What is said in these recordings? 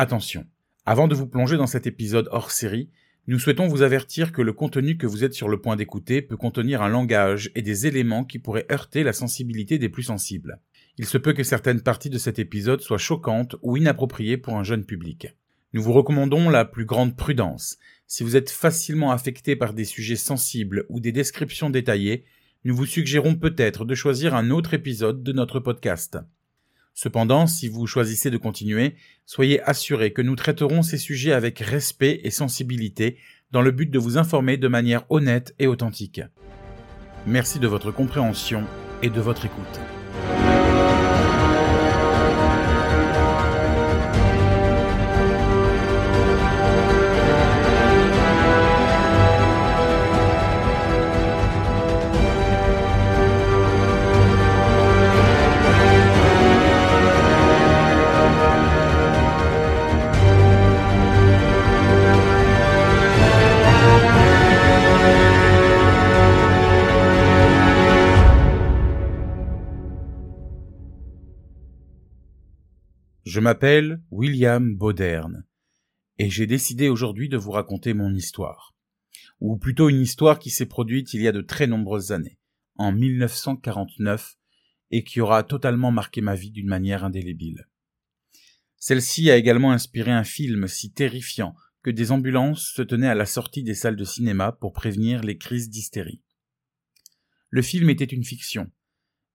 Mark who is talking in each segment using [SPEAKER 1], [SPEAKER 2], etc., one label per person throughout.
[SPEAKER 1] Attention, avant de vous plonger dans cet épisode hors série, nous souhaitons vous avertir que le contenu que vous êtes sur le point d'écouter peut contenir un langage et des éléments qui pourraient heurter la sensibilité des plus sensibles. Il se peut que certaines parties de cet épisode soient choquantes ou inappropriées pour un jeune public. Nous vous recommandons la plus grande prudence. Si vous êtes facilement affecté par des sujets sensibles ou des descriptions détaillées, nous vous suggérons peut-être de choisir un autre épisode de notre podcast. Cependant, si vous choisissez de continuer, soyez assurés que nous traiterons ces sujets avec respect et sensibilité dans le but de vous informer de manière honnête et authentique. Merci de votre compréhension et de votre écoute. Je m'appelle William Boderne et j'ai décidé aujourd'hui de vous raconter mon histoire. Ou plutôt une histoire qui s'est produite il y a de très nombreuses années, en 1949, et qui aura totalement marqué ma vie d'une manière indélébile. Celle-ci a également inspiré un film si terrifiant que des ambulances se tenaient à la sortie des salles de cinéma pour prévenir les crises d'hystérie. Le film était une fiction,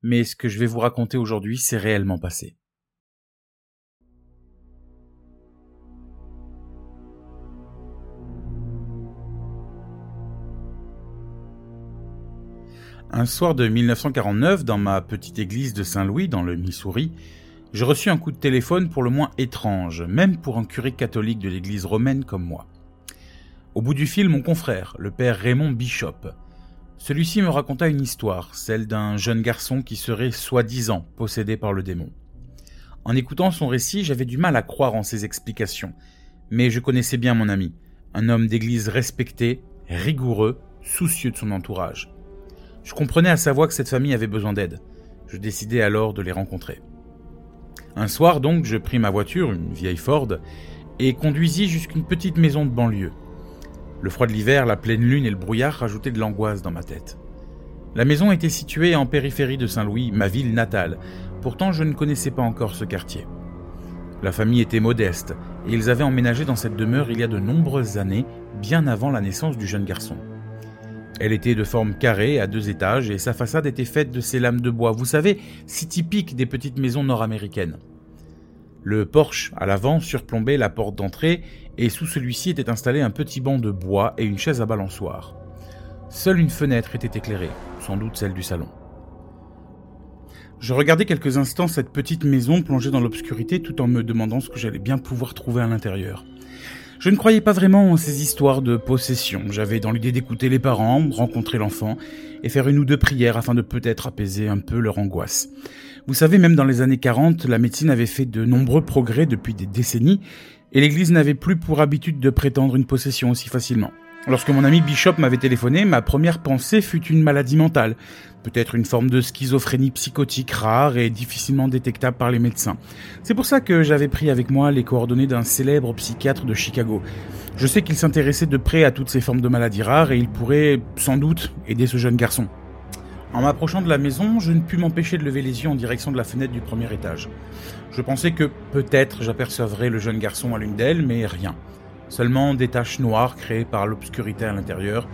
[SPEAKER 1] mais ce que je vais vous raconter aujourd'hui s'est réellement passé. Un soir de 1949, dans ma petite église de Saint-Louis, dans le Missouri, je reçus un coup de téléphone pour le moins étrange, même pour un curé catholique de l'église romaine comme moi. Au bout du fil, mon confrère, le père Raymond Bishop. Celui-ci me raconta une histoire, celle d'un jeune garçon qui serait soi-disant possédé par le démon. En écoutant son récit, j'avais du mal à croire en ses explications, mais je connaissais bien mon ami, un homme d'église respecté, rigoureux, soucieux de son entourage. Je comprenais à sa voix que cette famille avait besoin d'aide. Je décidai alors de les rencontrer. Un soir donc, je pris ma voiture, une vieille Ford, et conduisis jusqu'une petite maison de banlieue. Le froid de l'hiver, la pleine lune et le brouillard rajoutaient de l'angoisse dans ma tête. La maison était située en périphérie de Saint-Louis, ma ville natale. Pourtant, je ne connaissais pas encore ce quartier. La famille était modeste, et ils avaient emménagé dans cette demeure il y a de nombreuses années, bien avant la naissance du jeune garçon. Elle était de forme carrée, à deux étages, et sa façade était faite de ces lames de bois, vous savez, si typiques des petites maisons nord-américaines. Le porche à l'avant surplombait la porte d'entrée, et sous celui-ci était installé un petit banc de bois et une chaise à balançoire. Seule une fenêtre était éclairée, sans doute celle du salon. Je regardais quelques instants cette petite maison plongée dans l'obscurité tout en me demandant ce que j'allais bien pouvoir trouver à l'intérieur. Je ne croyais pas vraiment en ces histoires de possession. J'avais dans l'idée d'écouter les parents, rencontrer l'enfant et faire une ou deux prières afin de peut-être apaiser un peu leur angoisse. Vous savez, même dans les années 40, la médecine avait fait de nombreux progrès depuis des décennies et l'Église n'avait plus pour habitude de prétendre une possession aussi facilement. Lorsque mon ami Bishop m'avait téléphoné, ma première pensée fut une maladie mentale, peut-être une forme de schizophrénie psychotique rare et difficilement détectable par les médecins. C'est pour ça que j'avais pris avec moi les coordonnées d'un célèbre psychiatre de Chicago. Je sais qu'il s'intéressait de près à toutes ces formes de maladies rares et il pourrait, sans doute, aider ce jeune garçon. En m'approchant de la maison, je ne pus m'empêcher de lever les yeux en direction de la fenêtre du premier étage. Je pensais que peut-être j'apercevrais le jeune garçon à l'une d'elles, mais rien seulement des taches noires créées par l'obscurité à l'intérieur.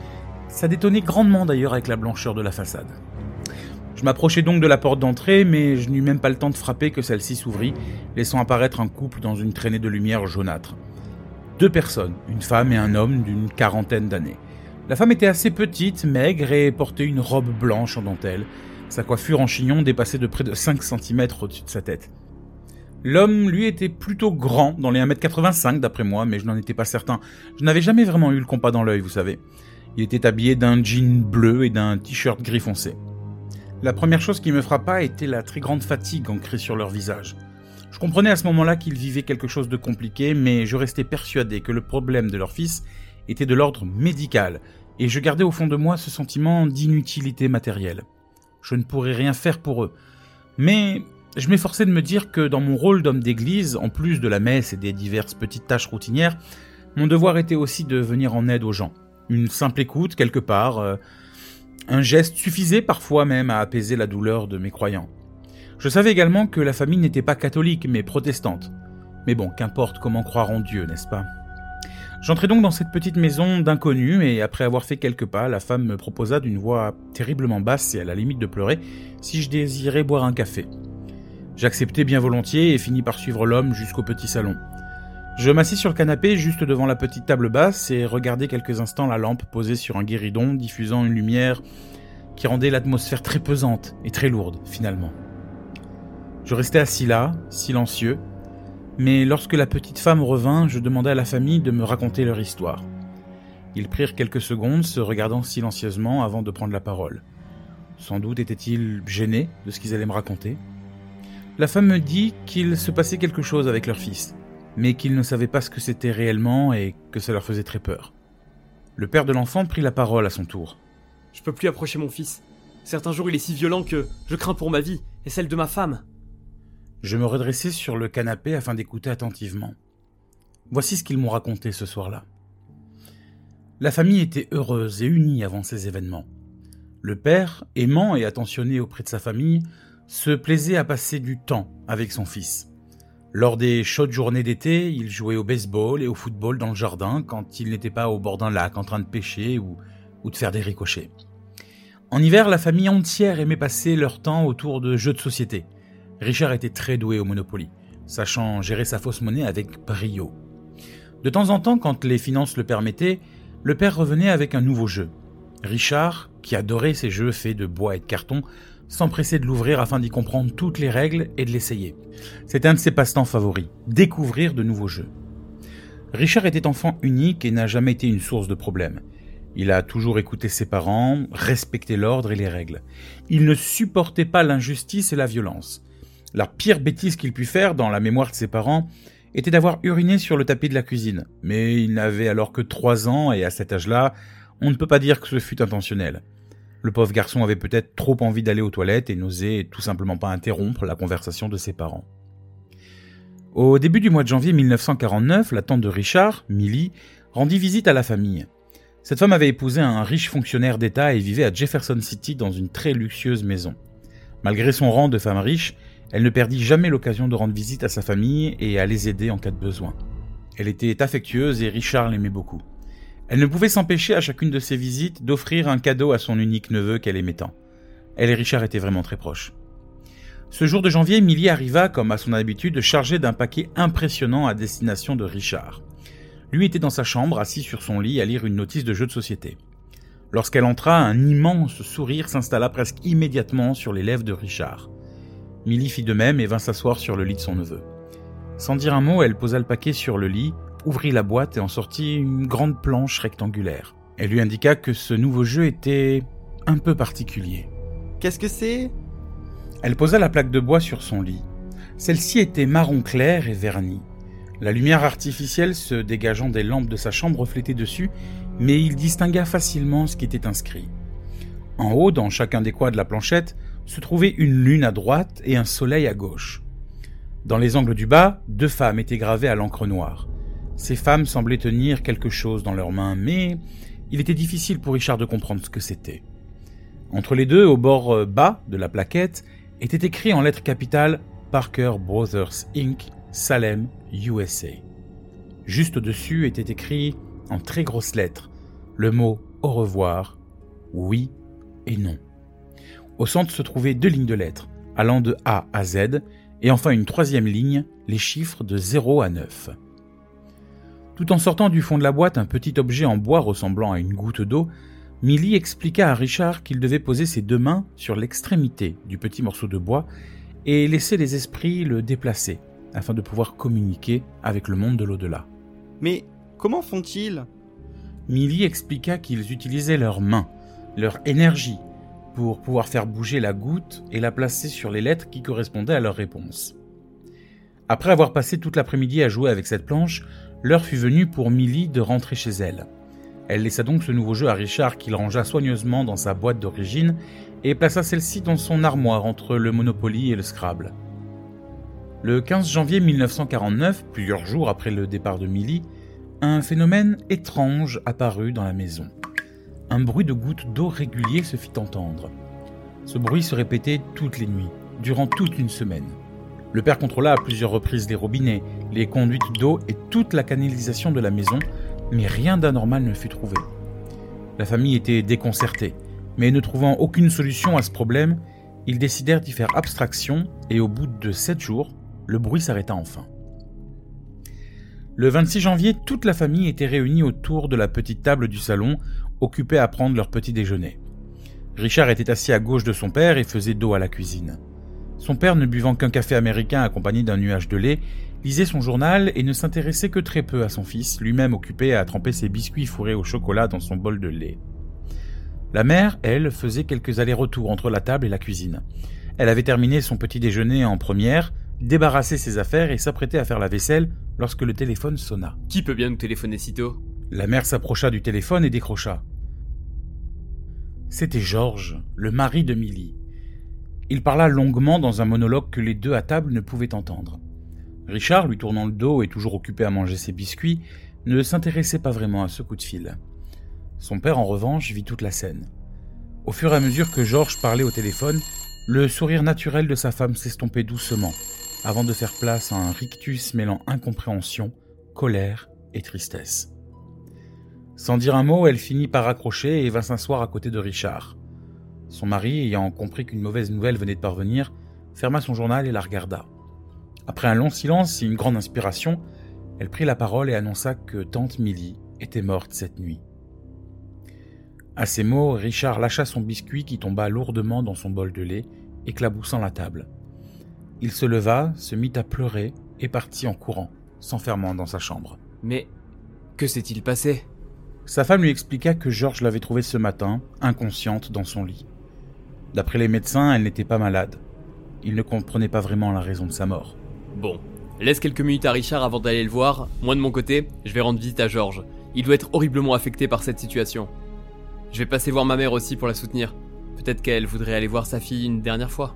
[SPEAKER 1] Ça détonnait grandement d'ailleurs avec la blancheur de la façade. Je m'approchai donc de la porte d'entrée, mais je n'eus même pas le temps de frapper que celle-ci s'ouvrit, laissant apparaître un couple dans une traînée de lumière jaunâtre. Deux personnes, une femme et un homme d'une quarantaine d'années. La femme était assez petite, maigre et portait une robe blanche en dentelle. Sa coiffure en chignon dépassait de près de 5 cm au-dessus de sa tête. L'homme, lui, était plutôt grand, dans les 1m85 d'après moi, mais je n'en étais pas certain. Je n'avais jamais vraiment eu le compas dans l'œil, vous savez. Il était habillé d'un jean bleu et d'un t-shirt gris foncé. La première chose qui me frappa était la très grande fatigue ancrée sur leur visage. Je comprenais à ce moment-là qu'ils vivaient quelque chose de compliqué, mais je restais persuadé que le problème de leur fils était de l'ordre médical, et je gardais au fond de moi ce sentiment d'inutilité matérielle. Je ne pourrais rien faire pour eux. Mais je m'efforçais de me dire que dans mon rôle d'homme d'église, en plus de la messe et des diverses petites tâches routinières, mon devoir était aussi de venir en aide aux gens. Une simple écoute, quelque part, euh, un geste suffisait parfois même à apaiser la douleur de mes croyants. Je savais également que la famille n'était pas catholique, mais protestante. Mais bon, qu'importe comment croire en Dieu, n'est-ce pas? J'entrai donc dans cette petite maison d'inconnus et après avoir fait quelques pas, la femme me proposa d'une voix terriblement basse et à la limite de pleurer si je désirais boire un café. J'acceptai bien volontiers et finis par suivre l'homme jusqu'au petit salon. Je m'assis sur le canapé juste devant la petite table basse et regardai quelques instants la lampe posée sur un guéridon diffusant une lumière qui rendait l'atmosphère très pesante et très lourde finalement. Je restais assis là, silencieux, mais lorsque la petite femme revint, je demandai à la famille de me raconter leur histoire. Ils prirent quelques secondes, se regardant silencieusement avant de prendre la parole. Sans doute étaient-ils gênés de ce qu'ils allaient me raconter. La femme me dit qu'il se passait quelque chose avec leur fils, mais qu'ils ne savaient pas ce que c'était réellement et que ça leur faisait très peur. Le père de l'enfant prit la parole à son tour.
[SPEAKER 2] Je peux plus approcher mon fils. Certains jours il est si violent que je crains pour ma vie et celle de ma femme.
[SPEAKER 1] Je me redressai sur le canapé afin d'écouter attentivement. Voici ce qu'ils m'ont raconté ce soir-là. La famille était heureuse et unie avant ces événements. Le père, aimant et attentionné auprès de sa famille, se plaisait à passer du temps avec son fils. Lors des chaudes journées d'été, il jouait au baseball et au football dans le jardin quand il n'était pas au bord d'un lac en train de pêcher ou, ou de faire des ricochets. En hiver, la famille entière aimait passer leur temps autour de jeux de société. Richard était très doué au Monopoly, sachant gérer sa fausse monnaie avec brio. De temps en temps, quand les finances le permettaient, le père revenait avec un nouveau jeu. Richard, qui adorait ces jeux faits de bois et de carton, s'empressait de l'ouvrir afin d'y comprendre toutes les règles et de l'essayer. C'était un de ses passe-temps favoris, découvrir de nouveaux jeux. Richard était enfant unique et n'a jamais été une source de problèmes. Il a toujours écouté ses parents, respecté l'ordre et les règles. Il ne supportait pas l'injustice et la violence. La pire bêtise qu'il put faire dans la mémoire de ses parents était d'avoir uriné sur le tapis de la cuisine. Mais il n'avait alors que trois ans et à cet âge-là, on ne peut pas dire que ce fut intentionnel. Le pauvre garçon avait peut-être trop envie d'aller aux toilettes et n'osait tout simplement pas interrompre la conversation de ses parents. Au début du mois de janvier 1949, la tante de Richard, Millie, rendit visite à la famille. Cette femme avait épousé un riche fonctionnaire d'État et vivait à Jefferson City dans une très luxueuse maison. Malgré son rang de femme riche, elle ne perdit jamais l'occasion de rendre visite à sa famille et à les aider en cas de besoin. Elle était affectueuse et Richard l'aimait beaucoup. Elle ne pouvait s'empêcher à chacune de ses visites d'offrir un cadeau à son unique neveu qu'elle aimait tant. Elle et Richard étaient vraiment très proches. Ce jour de janvier, Millie arriva, comme à son habitude, chargée d'un paquet impressionnant à destination de Richard. Lui était dans sa chambre, assis sur son lit, à lire une notice de jeu de société. Lorsqu'elle entra, un immense sourire s'installa presque immédiatement sur les lèvres de Richard. Millie fit de même et vint s'asseoir sur le lit de son neveu. Sans dire un mot, elle posa le paquet sur le lit, ouvrit la boîte et en sortit une grande planche rectangulaire. Elle lui indiqua que ce nouveau jeu était un peu particulier.
[SPEAKER 2] Qu'est-ce que c'est?
[SPEAKER 1] Elle posa la plaque de bois sur son lit. Celle-ci était marron clair et vernie. La lumière artificielle se dégageant des lampes de sa chambre reflétait dessus, mais il distingua facilement ce qui était inscrit. En haut, dans chacun des coins de la planchette, se trouvait une lune à droite et un soleil à gauche. Dans les angles du bas, deux femmes étaient gravées à l'encre noire. Ces femmes semblaient tenir quelque chose dans leurs mains, mais il était difficile pour Richard de comprendre ce que c'était. Entre les deux, au bord euh, bas de la plaquette, était écrit en lettres capitales Parker Brothers Inc., Salem, USA. Juste au-dessus était écrit en très grosses lettres le mot au revoir, oui et non. Au centre se trouvaient deux lignes de lettres, allant de A à Z, et enfin une troisième ligne, les chiffres de 0 à 9. Tout en sortant du fond de la boîte un petit objet en bois ressemblant à une goutte d'eau, Millie expliqua à Richard qu'il devait poser ses deux mains sur l'extrémité du petit morceau de bois et laisser les esprits le déplacer afin de pouvoir communiquer avec le monde de l'au-delà.
[SPEAKER 2] Mais comment font-ils?
[SPEAKER 1] Millie expliqua qu'ils utilisaient leurs mains, leur énergie, pour pouvoir faire bouger la goutte et la placer sur les lettres qui correspondaient à leur réponse. Après avoir passé toute l'après-midi à jouer avec cette planche, l'heure fut venue pour Millie de rentrer chez elle. Elle laissa donc ce nouveau jeu à Richard qu'il rangea soigneusement dans sa boîte d'origine et plaça celle-ci dans son armoire entre le Monopoly et le Scrabble. Le 15 janvier 1949, plusieurs jours après le départ de Millie, un phénomène étrange apparut dans la maison. Un bruit de gouttes d'eau régulier se fit entendre. Ce bruit se répétait toutes les nuits, durant toute une semaine. Le père contrôla à plusieurs reprises les robinets, les conduites d'eau et toute la canalisation de la maison, mais rien d'anormal ne fut trouvé. La famille était déconcertée, mais ne trouvant aucune solution à ce problème, ils décidèrent d'y faire abstraction et au bout de sept jours, le bruit s'arrêta enfin. Le 26 janvier, toute la famille était réunie autour de la petite table du salon, occupée à prendre leur petit déjeuner. Richard était assis à gauche de son père et faisait dos à la cuisine. Son père, ne buvant qu'un café américain accompagné d'un nuage de lait, lisait son journal et ne s'intéressait que très peu à son fils, lui-même occupé à tremper ses biscuits fourrés au chocolat dans son bol de lait. La mère, elle, faisait quelques allers-retours entre la table et la cuisine. Elle avait terminé son petit déjeuner en première, débarrassé ses affaires et s'apprêtait à faire la vaisselle lorsque le téléphone sonna.
[SPEAKER 2] Qui peut bien nous téléphoner si tôt?
[SPEAKER 1] La mère s'approcha du téléphone et décrocha. C'était Georges, le mari de Milly. Il parla longuement dans un monologue que les deux à table ne pouvaient entendre. Richard, lui tournant le dos et toujours occupé à manger ses biscuits, ne s'intéressait pas vraiment à ce coup de fil. Son père, en revanche, vit toute la scène. Au fur et à mesure que Georges parlait au téléphone, le sourire naturel de sa femme s'estompait doucement, avant de faire place à un rictus mêlant incompréhension, colère et tristesse. Sans dire un mot, elle finit par raccrocher et vint s'asseoir à côté de Richard. Son mari, ayant compris qu'une mauvaise nouvelle venait de parvenir, ferma son journal et la regarda. Après un long silence et une grande inspiration, elle prit la parole et annonça que tante Milly était morte cette nuit. À ces mots, Richard lâcha son biscuit qui tomba lourdement dans son bol de lait, éclaboussant la table. Il se leva, se mit à pleurer et partit en courant, s'enfermant dans sa chambre.
[SPEAKER 2] Mais que s'est-il passé?
[SPEAKER 1] Sa femme lui expliqua que Georges l'avait trouvée ce matin, inconsciente, dans son lit. D'après les médecins, elle n'était pas malade. Il ne comprenait pas vraiment la raison de sa mort.
[SPEAKER 2] Bon, laisse quelques minutes à Richard avant d'aller le voir. Moi de mon côté, je vais rendre visite à Georges. Il doit être horriblement affecté par cette situation. Je vais passer voir ma mère aussi pour la soutenir. Peut-être qu'elle voudrait aller voir sa fille une dernière fois.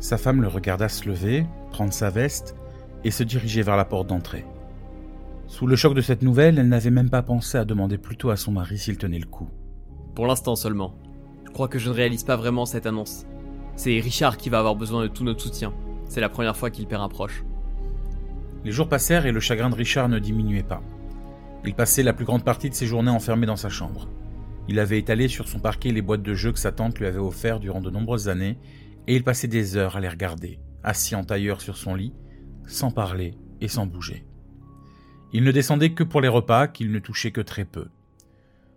[SPEAKER 1] Sa femme le regarda se lever, prendre sa veste et se diriger vers la porte d'entrée. Sous le choc de cette nouvelle, elle n'avait même pas pensé à demander plutôt à son mari s'il tenait le coup.
[SPEAKER 2] Pour l'instant seulement crois que je ne réalise pas vraiment cette annonce. C'est Richard qui va avoir besoin de tout notre soutien. C'est la première fois qu'il perd un proche.
[SPEAKER 1] Les jours passèrent et le chagrin de Richard ne diminuait pas. Il passait la plus grande partie de ses journées enfermé dans sa chambre. Il avait étalé sur son parquet les boîtes de jeux que sa tante lui avait offertes durant de nombreuses années, et il passait des heures à les regarder, assis en tailleur sur son lit, sans parler et sans bouger. Il ne descendait que pour les repas qu'il ne touchait que très peu.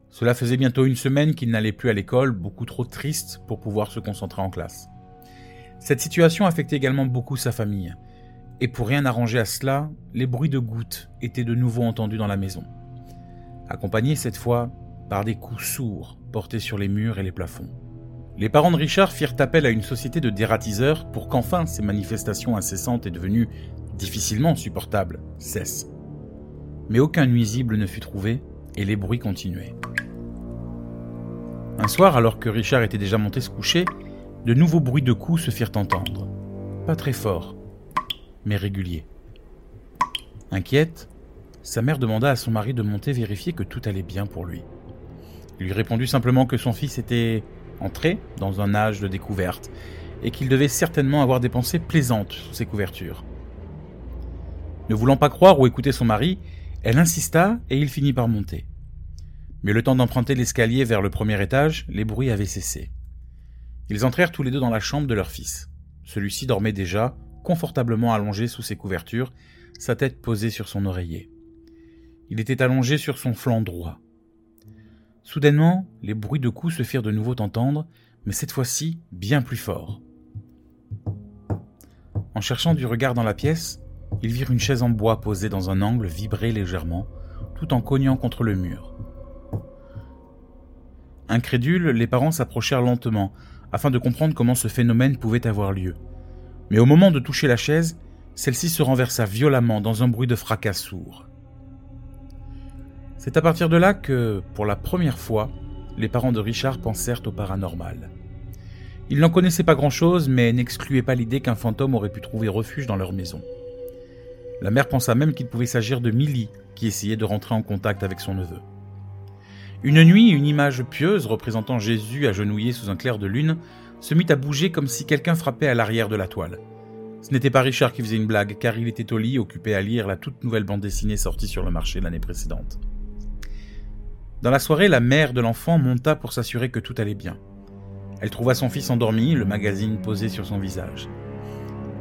[SPEAKER 1] Cela faisait bientôt une semaine qu'il n'allait plus à l'école, beaucoup trop triste pour pouvoir se concentrer en classe. Cette situation affectait également beaucoup sa famille. Et pour rien arranger à cela, les bruits de gouttes étaient de nouveau entendus dans la maison. Accompagnés cette fois par des coups sourds portés sur les murs et les plafonds. Les parents de Richard firent appel à une société de dératiseurs pour qu'enfin ces manifestations incessantes et devenues difficilement supportables cessent. Mais aucun nuisible ne fut trouvé et les bruits continuaient. Un soir, alors que Richard était déjà monté se coucher, de nouveaux bruits de coups se firent entendre. Pas très forts, mais réguliers. Inquiète, sa mère demanda à son mari de monter vérifier que tout allait bien pour lui. Il lui répondit simplement que son fils était entré dans un âge de découverte et qu'il devait certainement avoir des pensées plaisantes sous ses couvertures. Ne voulant pas croire ou écouter son mari, elle insista et il finit par monter. Mais le temps d'emprunter l'escalier vers le premier étage, les bruits avaient cessé. Ils entrèrent tous les deux dans la chambre de leur fils. Celui-ci dormait déjà, confortablement allongé sous ses couvertures, sa tête posée sur son oreiller. Il était allongé sur son flanc droit. Soudainement, les bruits de coups se firent de nouveau entendre, mais cette fois-ci bien plus forts. En cherchant du regard dans la pièce, ils virent une chaise en bois posée dans un angle vibrer légèrement, tout en cognant contre le mur. Incrédules, les parents s'approchèrent lentement, afin de comprendre comment ce phénomène pouvait avoir lieu. Mais au moment de toucher la chaise, celle-ci se renversa violemment dans un bruit de fracas sourd. C'est à partir de là que, pour la première fois, les parents de Richard pensèrent au paranormal. Il n'en connaissait pas grand-chose, mais n'excluait pas l'idée qu'un fantôme aurait pu trouver refuge dans leur maison. La mère pensa même qu'il pouvait s'agir de Millie, qui essayait de rentrer en contact avec son neveu. Une nuit, une image pieuse représentant Jésus agenouillé sous un clair de lune se mit à bouger comme si quelqu'un frappait à l'arrière de la toile. Ce n'était pas Richard qui faisait une blague, car il était au lit, occupé à lire la toute nouvelle bande dessinée sortie sur le marché l'année précédente. Dans la soirée, la mère de l'enfant monta pour s'assurer que tout allait bien. Elle trouva son fils endormi, le magazine posé sur son visage.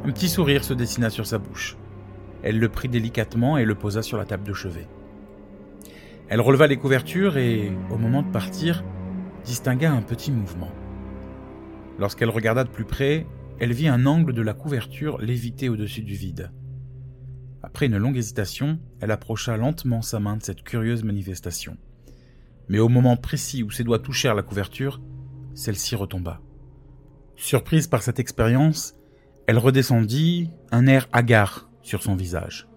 [SPEAKER 1] Un petit sourire se dessina sur sa bouche. Elle le prit délicatement et le posa sur la table de chevet. Elle releva les couvertures et, au moment de partir, distingua un petit mouvement. Lorsqu'elle regarda de plus près, elle vit un angle de la couverture léviter au-dessus du vide. Après une longue hésitation, elle approcha lentement sa main de cette curieuse manifestation. Mais au moment précis où ses doigts touchèrent la couverture, celle-ci retomba. Surprise par cette expérience, elle redescendit, un air hagard sur son visage.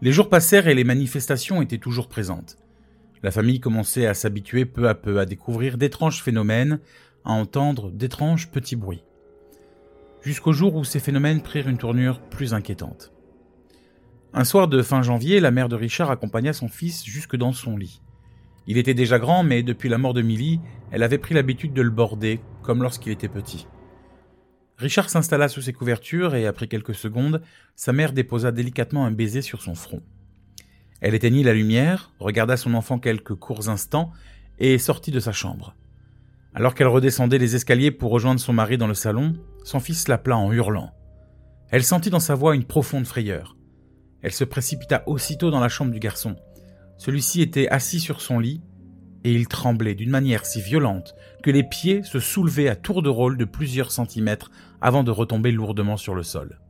[SPEAKER 1] Les jours passèrent et les manifestations étaient toujours présentes. La famille commençait à s'habituer peu à peu à découvrir d'étranges phénomènes, à entendre d'étranges petits bruits jusqu'au jour où ces phénomènes prirent une tournure plus inquiétante. Un soir de fin janvier, la mère de Richard accompagna son fils jusque dans son lit. Il était déjà grand, mais depuis la mort de Millie, elle avait pris l'habitude de le border, comme lorsqu'il était petit. Richard s'installa sous ses couvertures et, après quelques secondes, sa mère déposa délicatement un baiser sur son front. Elle éteignit la lumière, regarda son enfant quelques courts instants et sortit de sa chambre. Alors qu'elle redescendait les escaliers pour rejoindre son mari dans le salon, son fils l'appela en hurlant. Elle sentit dans sa voix une profonde frayeur. Elle se précipita aussitôt dans la chambre du garçon. Celui-ci était assis sur son lit, et il tremblait d'une manière si violente que les pieds se soulevaient à tour de rôle de plusieurs centimètres avant de retomber lourdement sur le sol.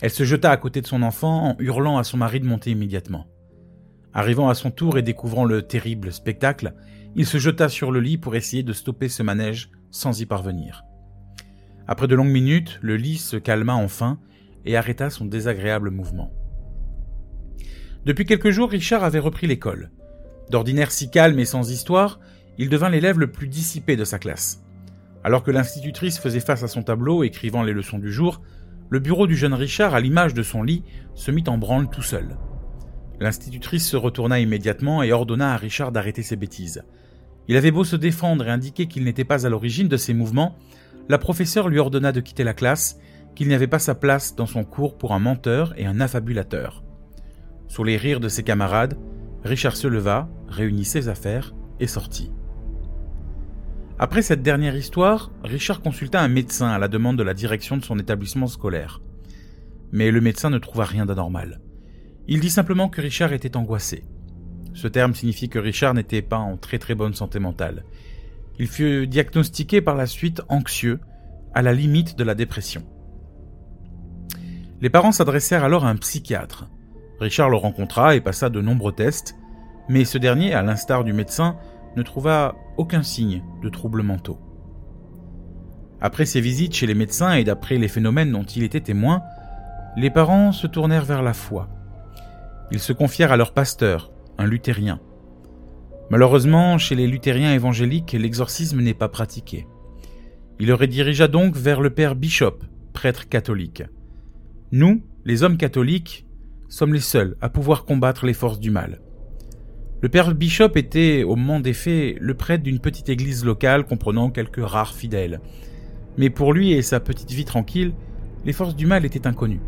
[SPEAKER 1] Elle se jeta à côté de son enfant en hurlant à son mari de monter immédiatement. Arrivant à son tour et découvrant le terrible spectacle, il se jeta sur le lit pour essayer de stopper ce manège sans y parvenir. Après de longues minutes, le lit se calma enfin et arrêta son désagréable mouvement. Depuis quelques jours, Richard avait repris l'école. D'ordinaire si calme et sans histoire, il devint l'élève le plus dissipé de sa classe. Alors que l'institutrice faisait face à son tableau écrivant les leçons du jour, le bureau du jeune Richard, à l'image de son lit, se mit en branle tout seul. L'institutrice se retourna immédiatement et ordonna à Richard d'arrêter ses bêtises. Il avait beau se défendre et indiquer qu'il n'était pas à l'origine de ses mouvements, la professeure lui ordonna de quitter la classe, qu'il n'y avait pas sa place dans son cours pour un menteur et un affabulateur. Sous les rires de ses camarades, Richard se leva, réunit ses affaires et sortit. Après cette dernière histoire, Richard consulta un médecin à la demande de la direction de son établissement scolaire. Mais le médecin ne trouva rien d'anormal. Il dit simplement que Richard était angoissé. Ce terme signifie que Richard n'était pas en très très bonne santé mentale. Il fut diagnostiqué par la suite anxieux, à la limite de la dépression. Les parents s'adressèrent alors à un psychiatre. Richard le rencontra et passa de nombreux tests, mais ce dernier, à l'instar du médecin, ne trouva aucun signe de troubles mentaux. Après ses visites chez les médecins et d'après les phénomènes dont il était témoin, les parents se tournèrent vers la foi. Ils se confièrent à leur pasteur, un luthérien. Malheureusement, chez les luthériens évangéliques, l'exorcisme n'est pas pratiqué. Il le redirigea donc vers le père Bishop, prêtre catholique. Nous, les hommes catholiques, sommes les seuls à pouvoir combattre les forces du mal. Le père Bishop était, au moment des faits, le prêtre d'une petite église locale comprenant quelques rares fidèles. Mais pour lui et sa petite vie tranquille, les forces du mal étaient inconnues.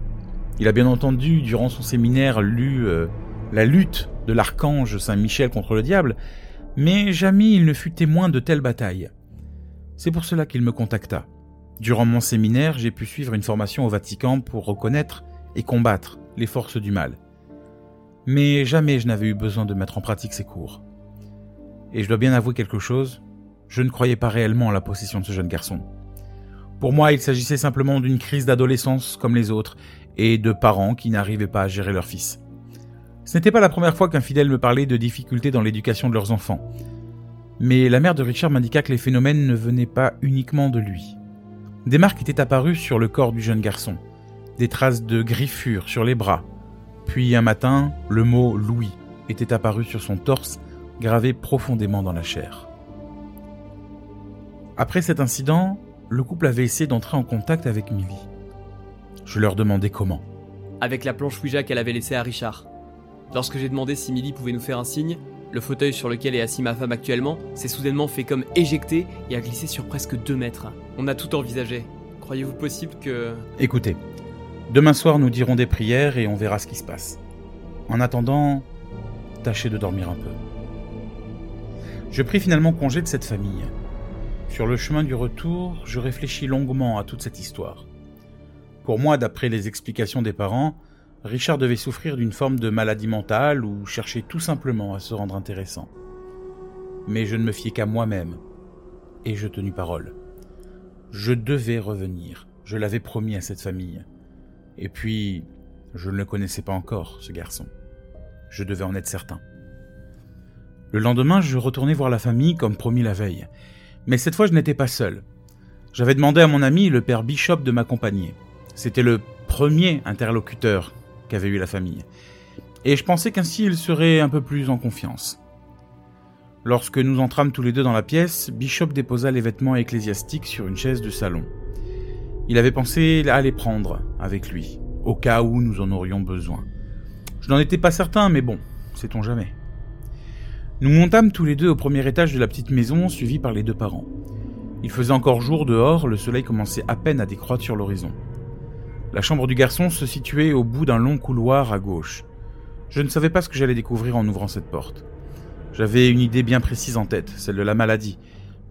[SPEAKER 1] Il a bien entendu, durant son séminaire, lu euh, la lutte de l'archange Saint Michel contre le diable, mais jamais il ne fut témoin de telle bataille. C'est pour cela qu'il me contacta. Durant mon séminaire, j'ai pu suivre une formation au Vatican pour reconnaître et combattre les forces du mal. Mais jamais je n'avais eu besoin de mettre en pratique ces cours. Et je dois bien avouer quelque chose, je ne croyais pas réellement à la possession de ce jeune garçon. Pour moi, il s'agissait simplement d'une crise d'adolescence comme les autres, et de parents qui n'arrivaient pas à gérer leur fils. Ce n'était pas la première fois qu'un fidèle me parlait de difficultés dans l'éducation de leurs enfants. Mais la mère de Richard m'indiqua que les phénomènes ne venaient pas uniquement de lui. Des marques étaient apparues sur le corps du jeune garçon, des traces de griffures sur les bras. Puis un matin, le mot Louis était apparu sur son torse, gravé profondément dans la chair. Après cet incident, le couple avait essayé d'entrer en contact avec Millie. Je leur demandais comment.
[SPEAKER 2] Avec la planche Ouija qu'elle avait laissée à Richard. Lorsque j'ai demandé si Millie pouvait nous faire un signe, le fauteuil sur lequel est assis ma femme actuellement s'est soudainement fait comme éjecté et a glissé sur presque 2 mètres. On a tout envisagé. Croyez-vous possible que...
[SPEAKER 1] Écoutez, demain soir nous dirons des prières et on verra ce qui se passe. En attendant, tâchez de dormir un peu. Je pris finalement congé de cette famille. Sur le chemin du retour, je réfléchis longuement à toute cette histoire. Pour moi, d'après les explications des parents, Richard devait souffrir d'une forme de maladie mentale ou chercher tout simplement à se rendre intéressant. Mais je ne me fiais qu'à moi-même, et je tenus parole. Je devais revenir, je l'avais promis à cette famille. Et puis, je ne le connaissais pas encore, ce garçon. Je devais en être certain. Le lendemain, je retournai voir la famille comme promis la veille. Mais cette fois, je n'étais pas seul. J'avais demandé à mon ami, le père Bishop, de m'accompagner. C'était le premier interlocuteur qu'avait eu la famille. Et je pensais qu'ainsi il serait un peu plus en confiance. Lorsque nous entrâmes tous les deux dans la pièce, Bishop déposa les vêtements ecclésiastiques sur une chaise du salon. Il avait pensé à les prendre avec lui, au cas où nous en aurions besoin. Je n'en étais pas certain, mais bon, sait-on jamais. Nous montâmes tous les deux au premier étage de la petite maison, suivis par les deux parents. Il faisait encore jour dehors, le soleil commençait à peine à décroître sur l'horizon. La chambre du garçon se situait au bout d'un long couloir à gauche. Je ne savais pas ce que j'allais découvrir en ouvrant cette porte. J'avais une idée bien précise en tête, celle de la maladie.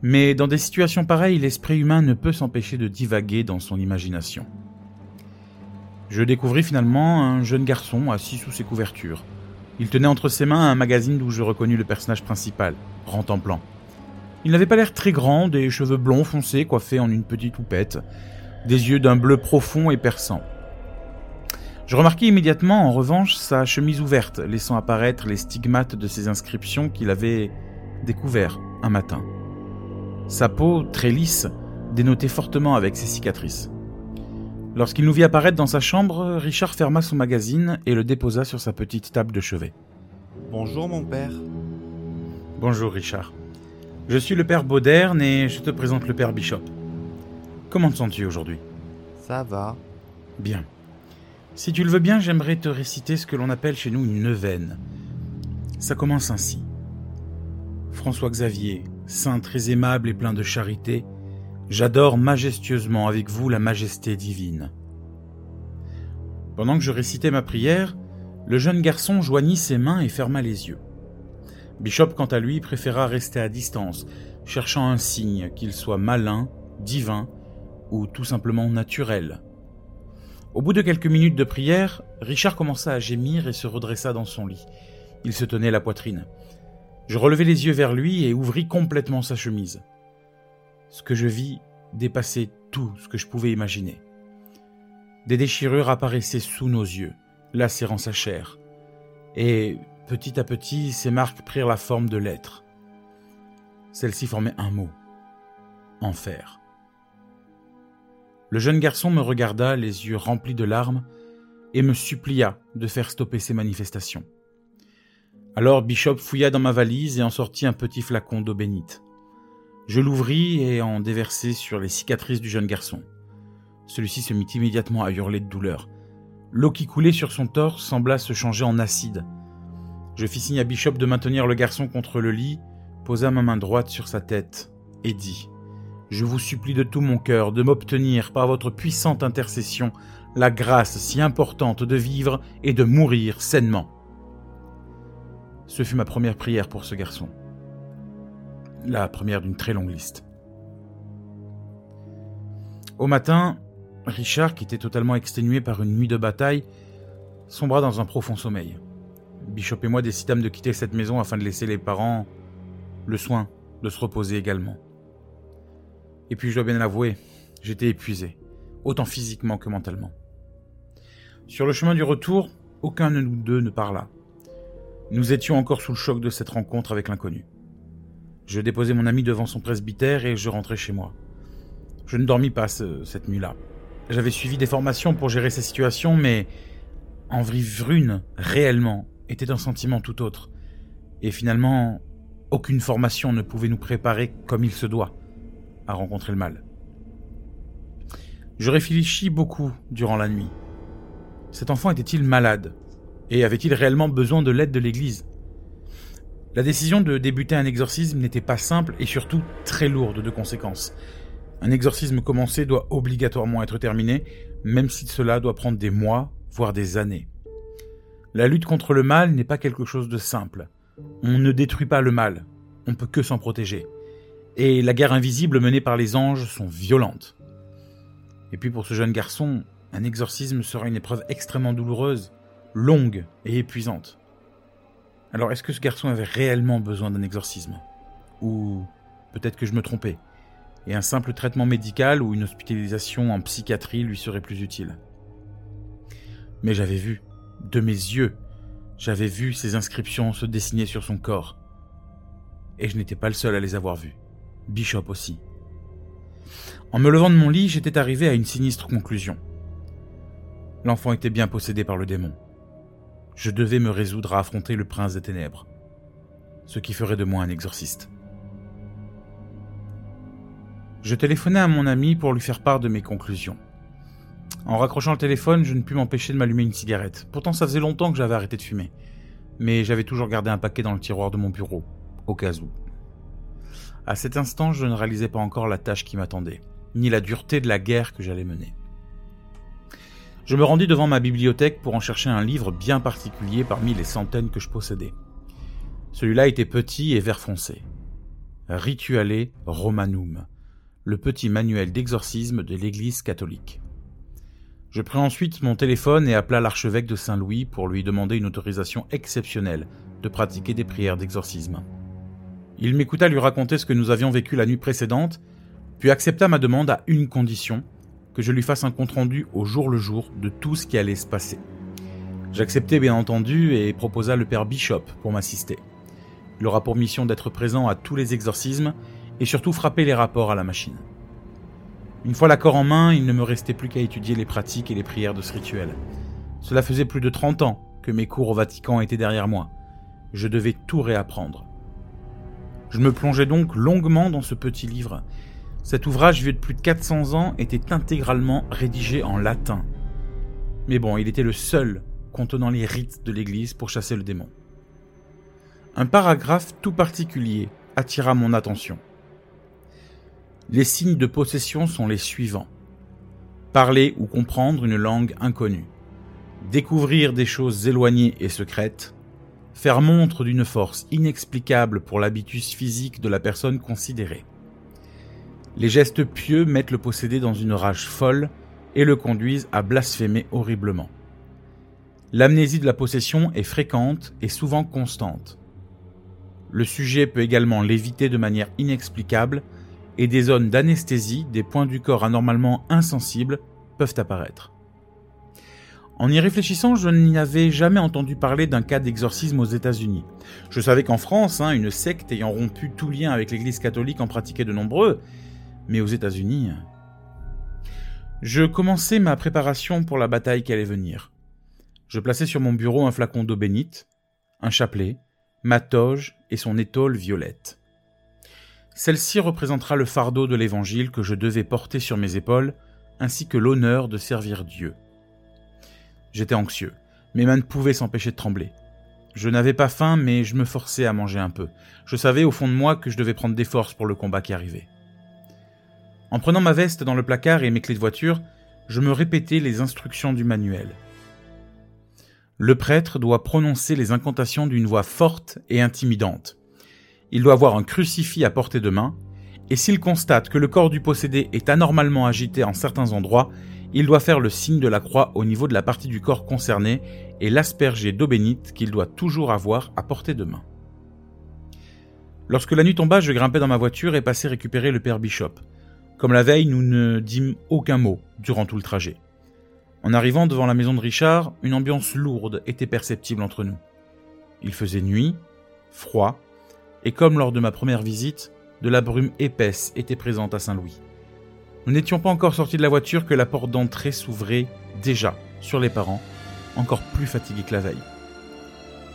[SPEAKER 1] Mais dans des situations pareilles, l'esprit humain ne peut s'empêcher de divaguer dans son imagination. Je découvris finalement un jeune garçon assis sous ses couvertures. Il tenait entre ses mains un magazine d'où je reconnus le personnage principal, Rentemplant. Il n'avait pas l'air très grand, des cheveux blonds foncés coiffés en une petite houppette, des yeux d'un bleu profond et perçant. Je remarquai immédiatement, en revanche, sa chemise ouverte, laissant apparaître les stigmates de ses inscriptions qu'il avait découverts un matin. Sa peau, très lisse, dénotait fortement avec ses cicatrices. Lorsqu'il nous vit apparaître dans sa chambre, Richard ferma son magazine et le déposa sur sa petite table de chevet.
[SPEAKER 3] Bonjour mon père.
[SPEAKER 1] Bonjour Richard. Je suis le père Bauderne et je te présente le père Bishop. Comment te sens-tu aujourd'hui?
[SPEAKER 3] Ça va.
[SPEAKER 1] Bien. Si tu le veux bien, j'aimerais te réciter ce que l'on appelle chez nous une neuvaine. Ça commence ainsi. François Xavier, saint très aimable et plein de charité, j'adore majestueusement avec vous la majesté divine. Pendant que je récitais ma prière, le jeune garçon joignit ses mains et ferma les yeux. Bishop, quant à lui, préféra rester à distance, cherchant un signe, qu'il soit malin, divin ou tout simplement naturel. Au bout de quelques minutes de prière, Richard commença à gémir et se redressa dans son lit. Il se tenait la poitrine. Je relevai les yeux vers lui et ouvris complètement sa chemise. Ce que je vis dépassait tout ce que je pouvais imaginer. Des déchirures apparaissaient sous nos yeux, lacérant sa chair. Et petit à petit, ces marques prirent la forme de lettres. Celles-ci formaient un mot. Enfer. Le jeune garçon me regarda, les yeux remplis de larmes, et me supplia de faire stopper ces manifestations. Alors Bishop fouilla dans ma valise et en sortit un petit flacon d'eau bénite. Je l'ouvris et en déversai sur les cicatrices du jeune garçon. Celui-ci se mit immédiatement à hurler de douleur. L'eau qui coulait sur son torse sembla se changer en acide. Je fis signe à Bishop de maintenir le garçon contre le lit, posa ma main droite sur sa tête et dit je vous supplie de tout mon cœur de m'obtenir par votre puissante intercession la grâce si importante de vivre et de mourir sainement. Ce fut ma première prière pour ce garçon. La première d'une très longue liste. Au matin, Richard, qui était totalement exténué par une nuit de bataille, sombra dans un profond sommeil. Bishop et moi décidâmes de quitter cette maison afin de laisser les parents le soin de se reposer également. Et puis je dois bien l'avouer, j'étais épuisé, autant physiquement que mentalement. Sur le chemin du retour, aucun de nous deux ne parla. Nous étions encore sous le choc de cette rencontre avec l'inconnu. Je déposai mon ami devant son presbytère et je rentrai chez moi. Je ne dormis pas cette nuit-là. J'avais suivi des formations pour gérer ces situations, mais en vivre réellement, était un sentiment tout autre. Et finalement, aucune formation ne pouvait nous préparer comme il se doit à rencontrer le mal. Je réfléchis beaucoup durant la nuit. Cet enfant était-il malade? Et avait-il réellement besoin de l'aide de l'Église? La décision de débuter un exorcisme n'était pas simple et surtout très lourde de conséquences. Un exorcisme commencé doit obligatoirement être terminé, même si cela doit prendre des mois, voire des années. La lutte contre le mal n'est pas quelque chose de simple. On ne détruit pas le mal, on peut que s'en protéger. Et la guerre invisible menée par les anges sont violentes. Et puis pour ce jeune garçon, un exorcisme sera une épreuve extrêmement douloureuse, longue et épuisante. Alors est-ce que ce garçon avait réellement besoin d'un exorcisme? Ou peut-être que je me trompais, et un simple traitement médical ou une hospitalisation en psychiatrie lui serait plus utile? Mais j'avais vu, de mes yeux, j'avais vu ces inscriptions se dessiner sur son corps. Et je n'étais pas le seul à les avoir vues. Bishop aussi. En me levant de mon lit, j'étais arrivé à une sinistre conclusion. L'enfant était bien possédé par le démon. Je devais me résoudre à affronter le prince des ténèbres, ce qui ferait de moi un exorciste. Je téléphonai à mon ami pour lui faire part de mes conclusions. En raccrochant le téléphone, je ne pus m'empêcher de m'allumer une cigarette. Pourtant, ça faisait longtemps que j'avais arrêté de fumer. Mais j'avais toujours gardé un paquet dans le tiroir de mon bureau, au cas où. À cet instant, je ne réalisais pas encore la tâche qui m'attendait ni la dureté de la guerre que j'allais mener. Je me rendis devant ma bibliothèque pour en chercher un livre bien particulier parmi les centaines que je possédais. Celui-là était petit et vert foncé. Rituale Romanum, le petit manuel d'exorcisme de l'Église catholique. Je pris ensuite mon téléphone et appela l'archevêque de Saint-Louis pour lui demander une autorisation exceptionnelle de pratiquer des prières d'exorcisme. Il m'écouta lui raconter ce que nous avions vécu la nuit précédente puis accepta ma demande à une condition, que je lui fasse un compte-rendu au jour le jour de tout ce qui allait se passer. J'acceptai bien entendu et proposa le père Bishop pour m'assister. Il aura pour mission d'être présent à tous les exorcismes et surtout frapper les rapports à la machine. Une fois l'accord en main, il ne me restait plus qu'à étudier les pratiques et les prières de ce rituel. Cela faisait plus de 30 ans que mes cours au Vatican étaient derrière moi. Je devais tout réapprendre. Je me plongeais donc longuement dans ce petit livre cet ouvrage, vieux de plus de 400 ans, était intégralement rédigé en latin. Mais bon, il était le seul contenant les rites de l'Église pour chasser le démon. Un paragraphe tout particulier attira mon attention. Les signes de possession sont les suivants. Parler ou comprendre une langue inconnue. Découvrir des choses éloignées et secrètes. Faire montre d'une force inexplicable pour l'habitus physique de la personne considérée les gestes pieux mettent le possédé dans une rage folle et le conduisent à blasphémer horriblement. L'amnésie de la possession est fréquente et souvent constante. Le sujet peut également l'éviter de manière inexplicable et des zones d'anesthésie, des points du corps anormalement insensibles peuvent apparaître. En y réfléchissant, je n'y avais jamais entendu parler d'un cas d'exorcisme aux États-Unis. Je savais qu'en France, hein, une secte ayant rompu tout lien avec l'Église catholique en pratiquait de nombreux, mais aux États-Unis. Je commençais ma préparation pour la bataille qui allait venir. Je plaçais sur mon bureau un flacon d'eau bénite, un chapelet, ma toge et son étole violette. Celle-ci représentera le fardeau de l'Évangile que je devais porter sur mes épaules, ainsi que l'honneur de servir Dieu. J'étais anxieux, mes mains ne pouvaient s'empêcher de trembler. Je n'avais pas faim, mais je me forçais à manger un peu. Je savais au fond de moi que je devais prendre des forces pour le combat qui arrivait. En prenant ma veste dans le placard et mes clés de voiture, je me répétais les instructions du manuel. Le prêtre doit prononcer les incantations d'une voix forte et intimidante. Il doit avoir un crucifix à portée de main, et s'il constate que le corps du possédé est anormalement agité en certains endroits, il doit faire le signe de la croix au niveau de la partie du corps concernée et l'asperger d'eau bénite qu'il doit toujours avoir à portée de main. Lorsque la nuit tomba, je grimpai dans ma voiture et passai récupérer le père Bishop. Comme la veille, nous ne dîmes aucun mot durant tout le trajet. En arrivant devant la maison de Richard, une ambiance lourde était perceptible entre nous. Il faisait nuit, froid, et comme lors de ma première visite, de la brume épaisse était présente à Saint-Louis. Nous n'étions pas encore sortis de la voiture que la porte d'entrée s'ouvrait déjà sur les parents, encore plus fatigués que la veille.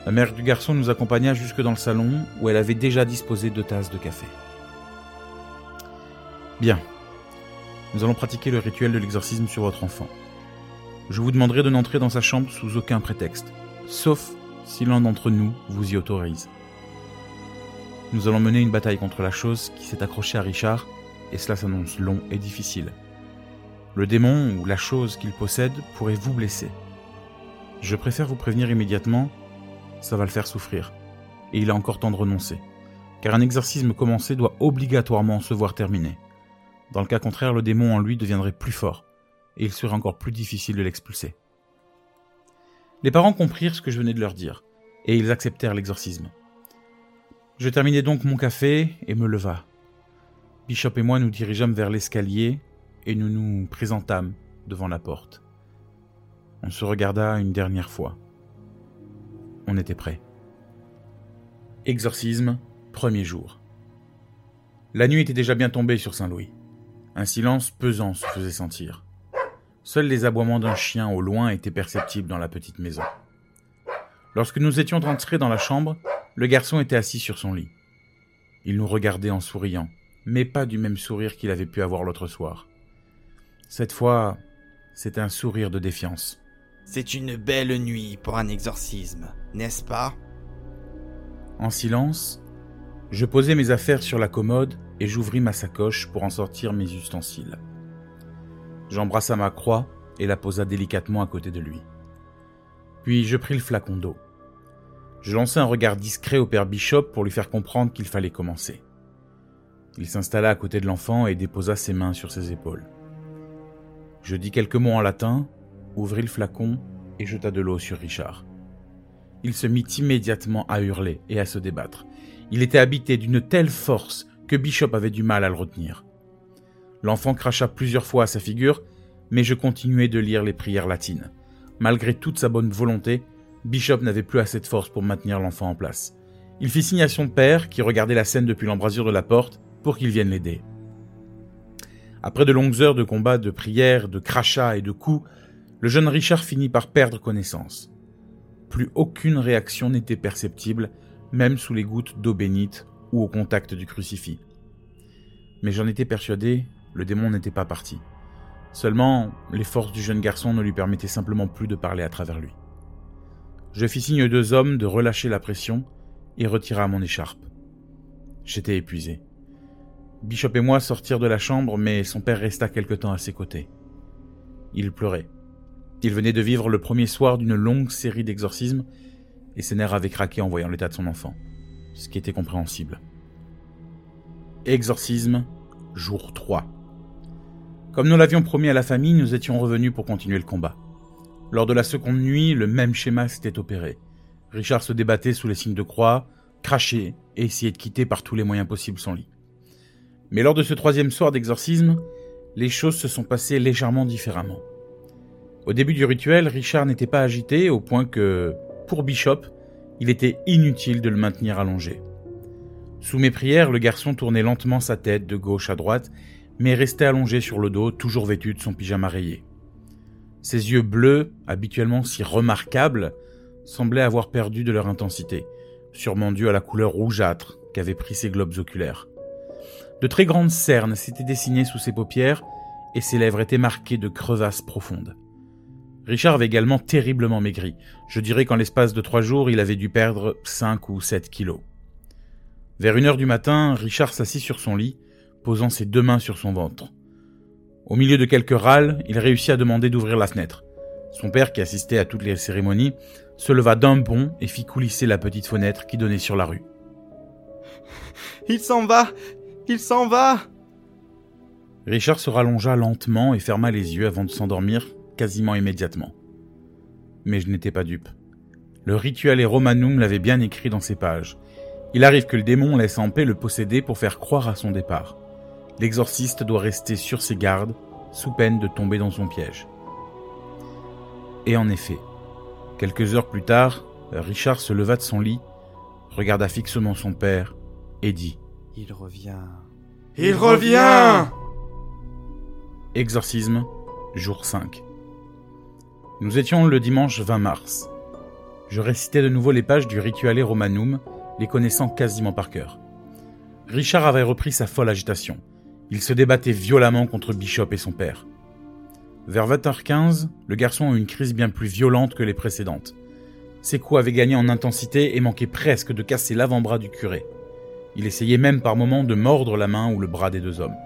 [SPEAKER 1] La mère du garçon nous accompagna jusque dans le salon où elle avait déjà disposé deux tasses de café. Bien. Nous allons pratiquer le rituel de l'exorcisme sur votre enfant. Je vous demanderai de n'entrer dans sa chambre sous aucun prétexte, sauf si l'un d'entre nous vous y autorise. Nous allons mener une bataille contre la chose qui s'est accrochée à Richard, et cela s'annonce long et difficile. Le démon ou la chose qu'il possède pourrait vous blesser. Je préfère vous prévenir immédiatement, ça va le faire souffrir, et il a encore temps de renoncer, car un exorcisme commencé doit obligatoirement se voir terminé. Dans le cas contraire, le démon en lui deviendrait plus fort, et il serait encore plus difficile de l'expulser. Les parents comprirent ce que je venais de leur dire, et ils acceptèrent l'exorcisme. Je terminai donc mon café et me leva. Bishop et moi nous dirigeâmes vers l'escalier et nous nous présentâmes devant la porte. On se regarda une dernière fois. On était prêt. Exorcisme, premier jour. La nuit était déjà bien tombée sur Saint-Louis. Un silence pesant se faisait sentir. Seuls les aboiements d'un chien au loin étaient perceptibles dans la petite maison. Lorsque nous étions entrés dans la chambre, le garçon était assis sur son lit. Il nous regardait en souriant, mais pas du même sourire qu'il avait pu avoir l'autre soir. Cette fois, c'était un sourire de défiance.
[SPEAKER 3] C'est une belle nuit pour un exorcisme, n'est-ce pas?
[SPEAKER 1] En silence, je posai mes affaires sur la commode et j'ouvris ma sacoche pour en sortir mes ustensiles. J'embrassa ma croix et la posa délicatement à côté de lui. Puis je pris le flacon d'eau. Je lançai un regard discret au père Bishop pour lui faire comprendre qu'il fallait commencer. Il s'installa à côté de l'enfant et déposa ses mains sur ses épaules. Je dis quelques mots en latin, ouvrit le flacon et jeta de l'eau sur Richard. Il se mit immédiatement à hurler et à se débattre. Il était habité d'une telle force que Bishop avait du mal à le retenir. L'enfant cracha plusieurs fois à sa figure, mais je continuai de lire les prières latines. Malgré toute sa bonne volonté, Bishop n'avait plus assez de force pour maintenir l'enfant en place. Il fit signe à son père, qui regardait la scène depuis l'embrasure de la porte, pour qu'il vienne l'aider. Après de longues heures de combat, de prières, de crachats et de coups, le jeune Richard finit par perdre connaissance. Plus aucune réaction n'était perceptible, même sous les gouttes d'eau bénite ou au contact du crucifix. Mais j'en étais persuadé, le démon n'était pas parti. Seulement, les forces du jeune garçon ne lui permettaient simplement plus de parler à travers lui. Je fis signe aux deux hommes de relâcher la pression et retira mon écharpe. J'étais épuisé. Bishop et moi sortirent de la chambre, mais son père resta quelque temps à ses côtés. Il pleurait. Il venait de vivre le premier soir d'une longue série d'exorcismes, et ses nerfs avaient craqué en voyant l'état de son enfant, ce qui était compréhensible. Exorcisme, jour 3. Comme nous l'avions promis à la famille, nous étions revenus pour continuer le combat. Lors de la seconde nuit, le même schéma s'était opéré. Richard se débattait sous les signes de croix, crachait et essayait de quitter par tous les moyens possibles son lit. Mais lors de ce troisième soir d'exorcisme, les choses se sont passées légèrement différemment. Au début du rituel, Richard n'était pas agité au point que, pour Bishop, il était inutile de le maintenir allongé. Sous mes prières, le garçon tournait lentement sa tête de gauche à droite mais restait allongé sur le dos, toujours vêtu de son pyjama rayé. Ses yeux bleus, habituellement si remarquables, semblaient avoir perdu de leur intensité, sûrement dû à la couleur rougeâtre qu'avaient pris ses globes oculaires. De très grandes cernes s'étaient dessinées sous ses paupières, et ses lèvres étaient marquées de crevasses profondes. Richard avait également terriblement maigri. Je dirais qu'en l'espace de trois jours, il avait dû perdre cinq ou sept kilos. Vers une heure du matin, Richard s'assit sur son lit, posant ses deux mains sur son ventre. Au milieu de quelques râles, il réussit à demander d'ouvrir la fenêtre. Son père, qui assistait à toutes les cérémonies, se leva d'un bond et fit coulisser la petite fenêtre qui donnait sur la rue.
[SPEAKER 3] Il s'en va Il s'en va
[SPEAKER 1] Richard se rallongea lentement et ferma les yeux avant de s'endormir quasiment immédiatement. Mais je n'étais pas dupe. Le rituel et Romanum l'avait bien écrit dans ses pages. Il arrive que le démon laisse en paix le posséder pour faire croire à son départ l'exorciste doit rester sur ses gardes, sous peine de tomber dans son piège. Et en effet, quelques heures plus tard, Richard se leva de son lit, regarda fixement son père et dit ⁇
[SPEAKER 3] Il revient !⁇
[SPEAKER 4] Il revient
[SPEAKER 1] Exorcisme, jour 5. Nous étions le dimanche 20 mars. Je récitais de nouveau les pages du Rituale Romanum, les connaissant quasiment par cœur. Richard avait repris sa folle agitation. Il se débattait violemment contre Bishop et son père. Vers 20h15, le garçon a eu une crise bien plus violente que les précédentes. Ses coups avaient gagné en intensité et manquaient presque de casser l'avant-bras du curé. Il essayait même par moments de mordre la main ou le bras des deux hommes.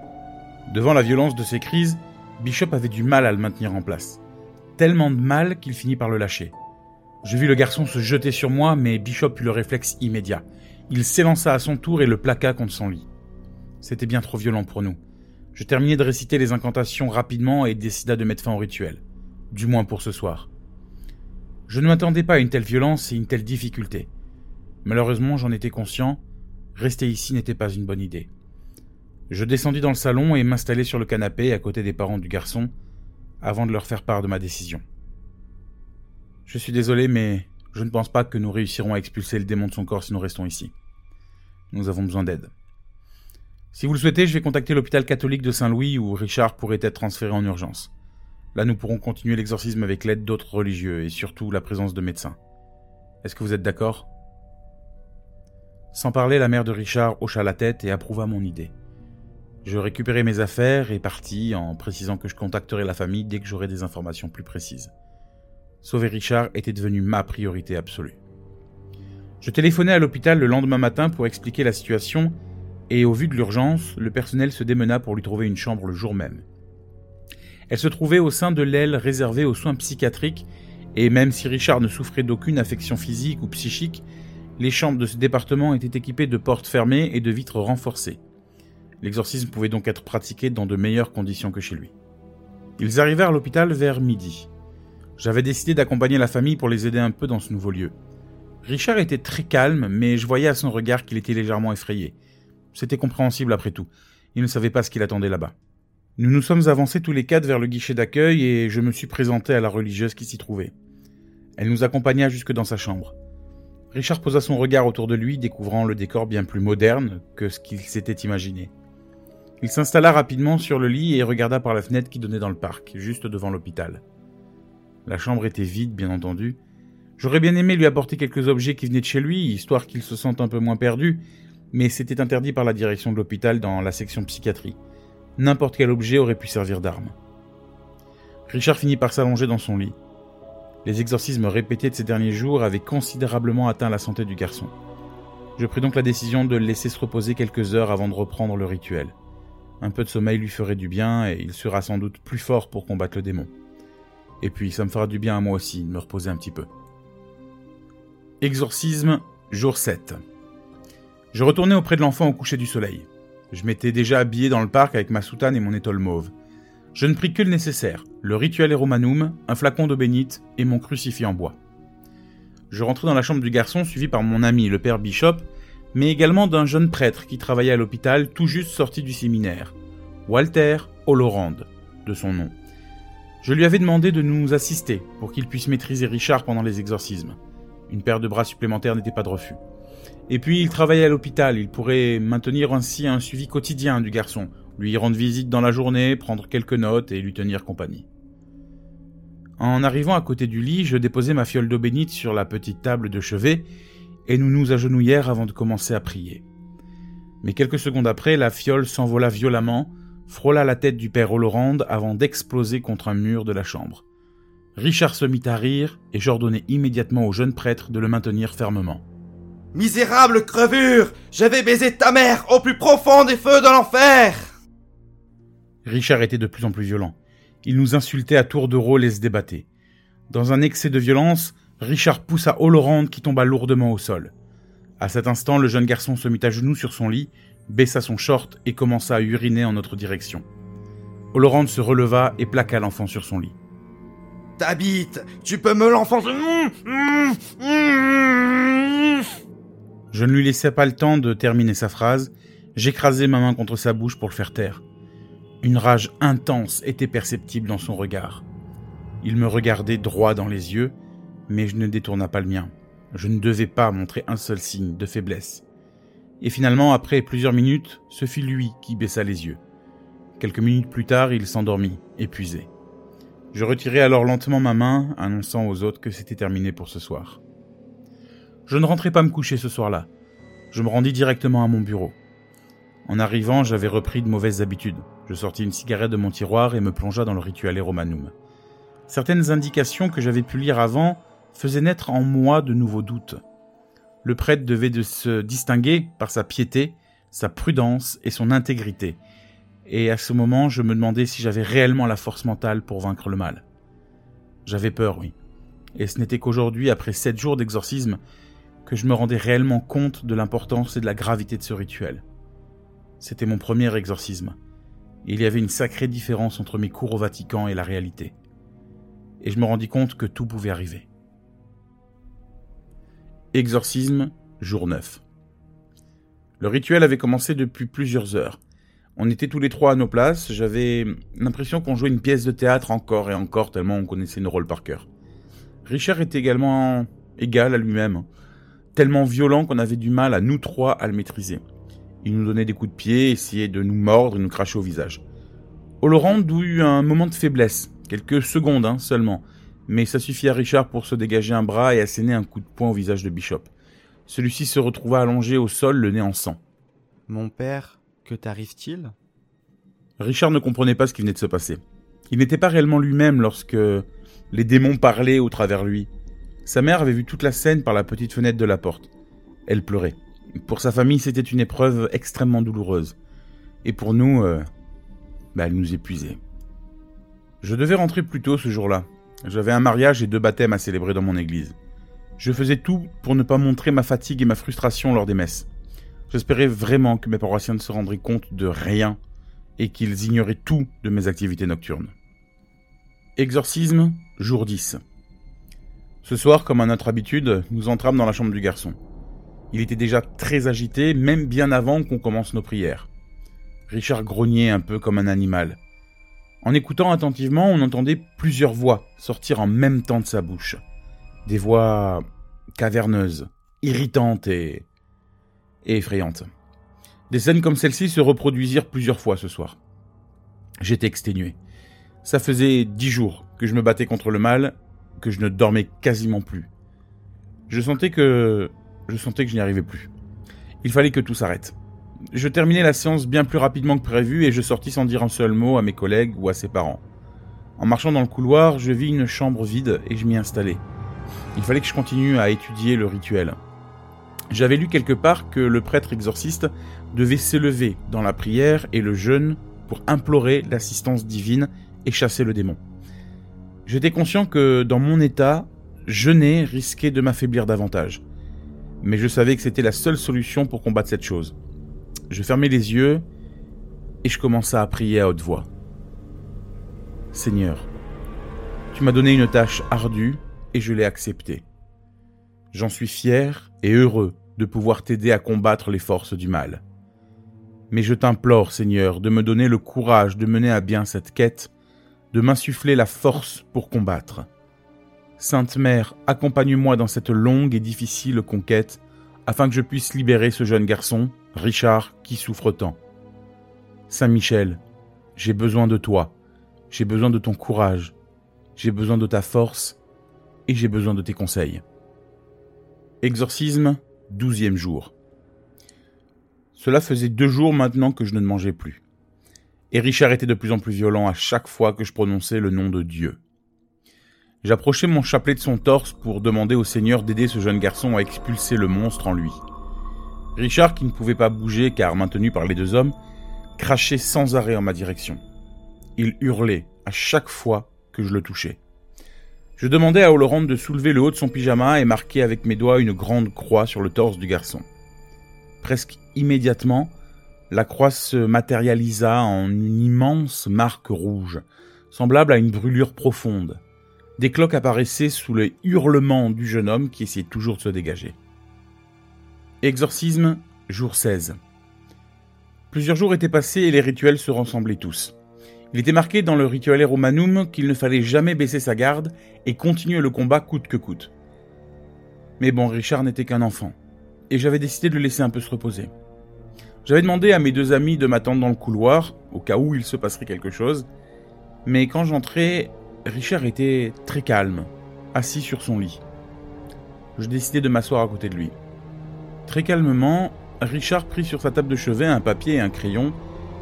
[SPEAKER 1] Devant la violence de ces crises, Bishop avait du mal à le maintenir en place. Tellement de mal qu'il finit par le lâcher. Je vis le garçon se jeter sur moi, mais Bishop eut le réflexe immédiat. Il s'élança à son tour et le plaqua contre son lit. C'était bien trop violent pour nous. Je terminai de réciter les incantations rapidement et décida de mettre fin au rituel. Du moins pour ce soir. Je ne m'attendais pas à une telle violence et une telle difficulté. Malheureusement, j'en étais conscient. Rester ici n'était pas une bonne idée. Je descendis dans le salon et m'installai sur le canapé à côté des parents du garçon, avant de leur faire part de ma décision. Je suis désolé, mais je ne pense pas que nous réussirons à expulser le démon de son corps si nous restons ici. Nous avons besoin d'aide. Si vous le souhaitez, je vais contacter l'hôpital catholique de Saint-Louis où Richard pourrait être transféré en urgence. Là, nous pourrons continuer l'exorcisme avec l'aide d'autres religieux et surtout la présence de médecins. Est-ce que vous êtes d'accord? Sans parler, la mère de Richard hocha la tête et approuva mon idée. Je récupérai mes affaires et partis en précisant que je contacterai la famille dès que j'aurai des informations plus précises. Sauver Richard était devenu ma priorité absolue. Je téléphonai à l'hôpital le lendemain matin pour expliquer la situation et au vu de l'urgence, le personnel se démena pour lui trouver une chambre le jour même. Elle se trouvait au sein de l'aile réservée aux soins psychiatriques et même si Richard ne souffrait d'aucune affection physique ou psychique, les chambres de ce département étaient équipées de portes fermées et de vitres renforcées. L'exorcisme pouvait donc être pratiqué dans de meilleures conditions que chez lui. Ils arrivèrent à l'hôpital vers midi. J'avais décidé d'accompagner la famille pour les aider un peu dans ce nouveau lieu. Richard était très calme, mais je voyais à son regard qu'il était légèrement effrayé. C'était compréhensible après tout. Il ne savait pas ce qu'il attendait là-bas. Nous nous sommes avancés tous les quatre vers le guichet d'accueil et je me suis présenté à la religieuse qui s'y trouvait. Elle nous accompagna jusque dans sa chambre. Richard posa son regard autour de lui, découvrant le décor bien plus moderne que ce qu'il s'était imaginé. Il s'installa rapidement sur le lit et regarda par la fenêtre qui donnait dans le parc, juste devant l'hôpital. La chambre était vide, bien entendu. J'aurais bien aimé lui apporter quelques objets qui venaient de chez lui, histoire qu'il se sente un peu moins perdu, mais c'était interdit par la direction de l'hôpital dans la section psychiatrie. N'importe quel objet aurait pu servir d'arme. Richard finit par s'allonger dans son lit. Les exorcismes répétés de ces derniers jours avaient considérablement atteint la santé du garçon. Je pris donc la décision de le laisser se reposer quelques heures avant de reprendre le rituel. Un peu de sommeil lui ferait du bien et il sera sans doute plus fort pour combattre le démon. Et puis ça me fera du bien à moi aussi de me reposer un petit peu. Exorcisme, jour 7. Je retournais auprès de l'enfant au coucher du soleil. Je m'étais déjà habillé dans le parc avec ma soutane et mon étole mauve. Je ne pris que le nécessaire, le rituel romanum, un flacon d'eau bénite et mon crucifix en bois. Je rentrai dans la chambre du garçon suivi par mon ami le père Bishop mais également d'un jeune prêtre qui travaillait à l'hôpital tout juste sorti du séminaire, Walter Holorand, de son nom. Je lui avais demandé de nous assister pour qu'il puisse maîtriser Richard pendant les exorcismes. Une paire de bras supplémentaires n'était pas de refus. Et puis il travaillait à l'hôpital, il pourrait maintenir ainsi un suivi quotidien du garçon, lui rendre visite dans la journée, prendre quelques notes et lui tenir compagnie. En arrivant à côté du lit, je déposai ma fiole d'eau bénite sur la petite table de chevet et nous nous agenouillèrent avant de commencer à prier. Mais quelques secondes après, la fiole s'envola violemment, frôla la tête du père Holorand avant d'exploser contre un mur de la chambre. Richard se mit à rire et j'ordonnai immédiatement au jeune prêtre de le maintenir fermement.
[SPEAKER 3] Misérable crevure Je vais baiser ta mère au plus profond des feux de l'enfer
[SPEAKER 1] Richard était de plus en plus violent. Il nous insultait à tour de rôle et se débattait. Dans un excès de violence, Richard poussa qui tomba lourdement au sol. À cet instant, le jeune garçon se mit à genoux sur son lit, baissa son short et commença à uriner en notre direction. Holorand se releva et plaqua l'enfant sur son lit.
[SPEAKER 3] Ta bite, tu peux me l'enfoncer.
[SPEAKER 1] Je ne lui laissais pas le temps de terminer sa phrase. J'écrasai ma main contre sa bouche pour le faire taire. Une rage intense était perceptible dans son regard. Il me regardait droit dans les yeux mais je ne détourna pas le mien. Je ne devais pas montrer un seul signe de faiblesse. Et finalement, après plusieurs minutes, ce fut lui qui baissa les yeux. Quelques minutes plus tard, il s'endormit, épuisé. Je retirai alors lentement ma main, annonçant aux autres que c'était terminé pour ce soir. Je ne rentrai pas me coucher ce soir-là. Je me rendis directement à mon bureau. En arrivant, j'avais repris de mauvaises habitudes. Je sortis une cigarette de mon tiroir et me plongea dans le rituel Romanum. Certaines indications que j'avais pu lire avant faisaient naître en moi de nouveaux doutes. Le prêtre devait de se distinguer par sa piété, sa prudence et son intégrité. Et à ce moment, je me demandais si j'avais réellement la force mentale pour vaincre le mal. J'avais peur, oui. Et ce n'était qu'aujourd'hui, après sept jours d'exorcisme, que je me rendais réellement compte de l'importance et de la gravité de ce rituel. C'était mon premier exorcisme. il y avait une sacrée différence entre mes cours au Vatican et la réalité. Et je me rendis compte que tout pouvait arriver. Exorcisme, jour 9. Le rituel avait commencé depuis plusieurs heures. On était tous les trois à nos places, j'avais l'impression qu'on jouait une pièce de théâtre encore et encore tellement on connaissait nos rôles par cœur. Richard était également égal à lui-même, tellement violent qu'on avait du mal à nous trois à le maîtriser. Il nous donnait des coups de pied, essayait de nous mordre et nous cracher au visage. Olorand eut un moment de faiblesse, quelques secondes hein, seulement, mais ça suffit à Richard pour se dégager un bras et asséner un coup de poing au visage de Bishop. Celui-ci se retrouva allongé au sol, le nez en sang.
[SPEAKER 5] Mon père, que t'arrive-t-il?
[SPEAKER 1] Richard ne comprenait pas ce qui venait de se passer. Il n'était pas réellement lui-même lorsque les démons parlaient au travers lui. Sa mère avait vu toute la scène par la petite fenêtre de la porte. Elle pleurait. Pour sa famille, c'était une épreuve extrêmement douloureuse. Et pour nous, euh, bah, elle nous épuisait. Je devais rentrer plus tôt ce jour-là. J'avais un mariage et deux baptêmes à célébrer dans mon église. Je faisais tout pour ne pas montrer ma fatigue et ma frustration lors des messes. J'espérais vraiment que mes paroissiens ne se rendraient compte de rien et qu'ils ignoraient tout de mes activités nocturnes. Exorcisme, jour 10. Ce soir, comme à notre habitude, nous entrâmes dans la chambre du garçon. Il était déjà très agité, même bien avant qu'on commence nos prières. Richard grognait un peu comme un animal. En écoutant attentivement, on entendait plusieurs voix sortir en même temps de sa bouche. Des voix caverneuses, irritantes et, effrayantes. Des scènes comme celle-ci se reproduisirent plusieurs fois ce soir. J'étais exténué. Ça faisait dix jours que je me battais contre le mal, que je ne dormais quasiment plus. Je sentais que je sentais que je n'y arrivais plus. Il fallait que tout s'arrête. Je terminais la séance bien plus rapidement que prévu et je sortis sans dire un seul mot à mes collègues ou à ses parents. En marchant dans le couloir, je vis une chambre vide et je m'y installais. Il fallait que je continue à étudier le rituel. J'avais lu quelque part que le prêtre exorciste devait s'élever dans la prière et le jeûne pour implorer l'assistance divine et chasser le démon. J'étais conscient que dans mon état, jeûner risquait de m'affaiblir davantage mais je savais que c'était la seule solution pour combattre cette chose. Je fermais les yeux et je commençais à prier à haute voix. Seigneur, tu m'as donné une tâche ardue et je l'ai acceptée. J'en suis fier et heureux de pouvoir t'aider à combattre les forces du mal. Mais je t'implore, Seigneur, de me donner le courage de mener à bien cette quête, de m'insuffler la force pour combattre. Sainte Mère, accompagne-moi dans cette longue et difficile conquête, afin que je puisse libérer ce jeune garçon, Richard, qui souffre tant. Saint Michel, j'ai besoin de toi, j'ai besoin de ton courage, j'ai besoin de ta force, et j'ai besoin de tes conseils. Exorcisme, douzième jour. Cela faisait deux jours maintenant que je ne mangeais plus. Et Richard était de plus en plus violent à chaque fois que je prononçais le nom de Dieu. J'approchai mon chapelet de son torse pour demander au Seigneur d'aider ce jeune garçon à expulser le monstre en lui. Richard, qui ne pouvait pas bouger car maintenu par les deux hommes, crachait sans arrêt en ma direction. Il hurlait à chaque fois que je le touchais. Je demandai à Olorand de soulever le haut de son pyjama et marquer avec mes doigts une grande croix sur le torse du garçon. Presque immédiatement, la croix se matérialisa en une immense marque rouge, semblable à une brûlure profonde. Des cloques apparaissaient sous le hurlement du jeune homme qui essayait toujours de se dégager. Exorcisme, jour 16. Plusieurs jours étaient passés et les rituels se ressemblaient tous. Il était marqué dans le rituel Romanum qu'il ne fallait jamais baisser sa garde et continuer le combat coûte que coûte. Mais bon, Richard n'était qu'un enfant, et j'avais décidé de le laisser un peu se reposer. J'avais demandé à mes deux amis de m'attendre dans le couloir, au cas où il se passerait quelque chose, mais quand j'entrais, Richard était très calme, assis sur son lit. Je décidai de m'asseoir à côté de lui. Très calmement, Richard prit sur sa table de chevet un papier et un crayon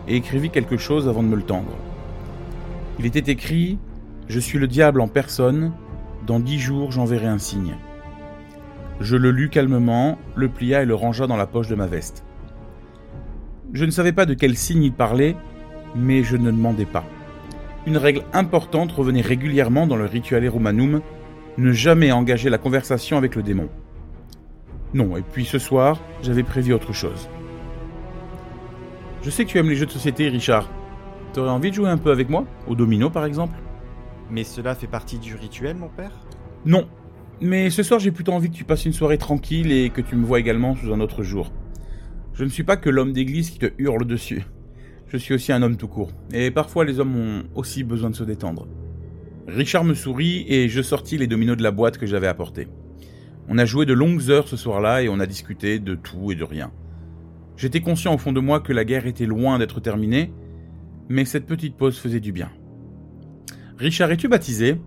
[SPEAKER 1] et écrivit quelque chose avant de me le tendre. Il était écrit Je suis le diable en personne, dans dix jours j'enverrai un signe. Je le lus calmement, le plia et le rangea dans la poche de ma veste. Je ne savais pas de quel signe il parlait, mais je ne demandais pas. Une règle importante revenait régulièrement dans le rituel Romanum, ne jamais engager la conversation avec le démon. Non, et puis ce soir, j'avais prévu autre chose. Je sais que tu aimes les jeux de société, Richard. T'aurais envie de jouer un peu avec moi? Au domino, par exemple?
[SPEAKER 5] Mais cela fait partie du rituel, mon père?
[SPEAKER 1] Non. Mais ce soir, j'ai plutôt envie que tu passes une soirée tranquille et que tu me vois également sous un autre jour. Je ne suis pas que l'homme d'église qui te hurle dessus. Je suis aussi un homme tout court. Et parfois, les hommes ont aussi besoin de se détendre. Richard me sourit et je sortis les dominos de la boîte que j'avais apportée. On a joué de longues heures ce soir-là et on a discuté de tout et de rien. J'étais conscient au fond de moi que la guerre était loin d'être terminée, mais cette petite pause faisait du bien. Richard, es-tu baptisé?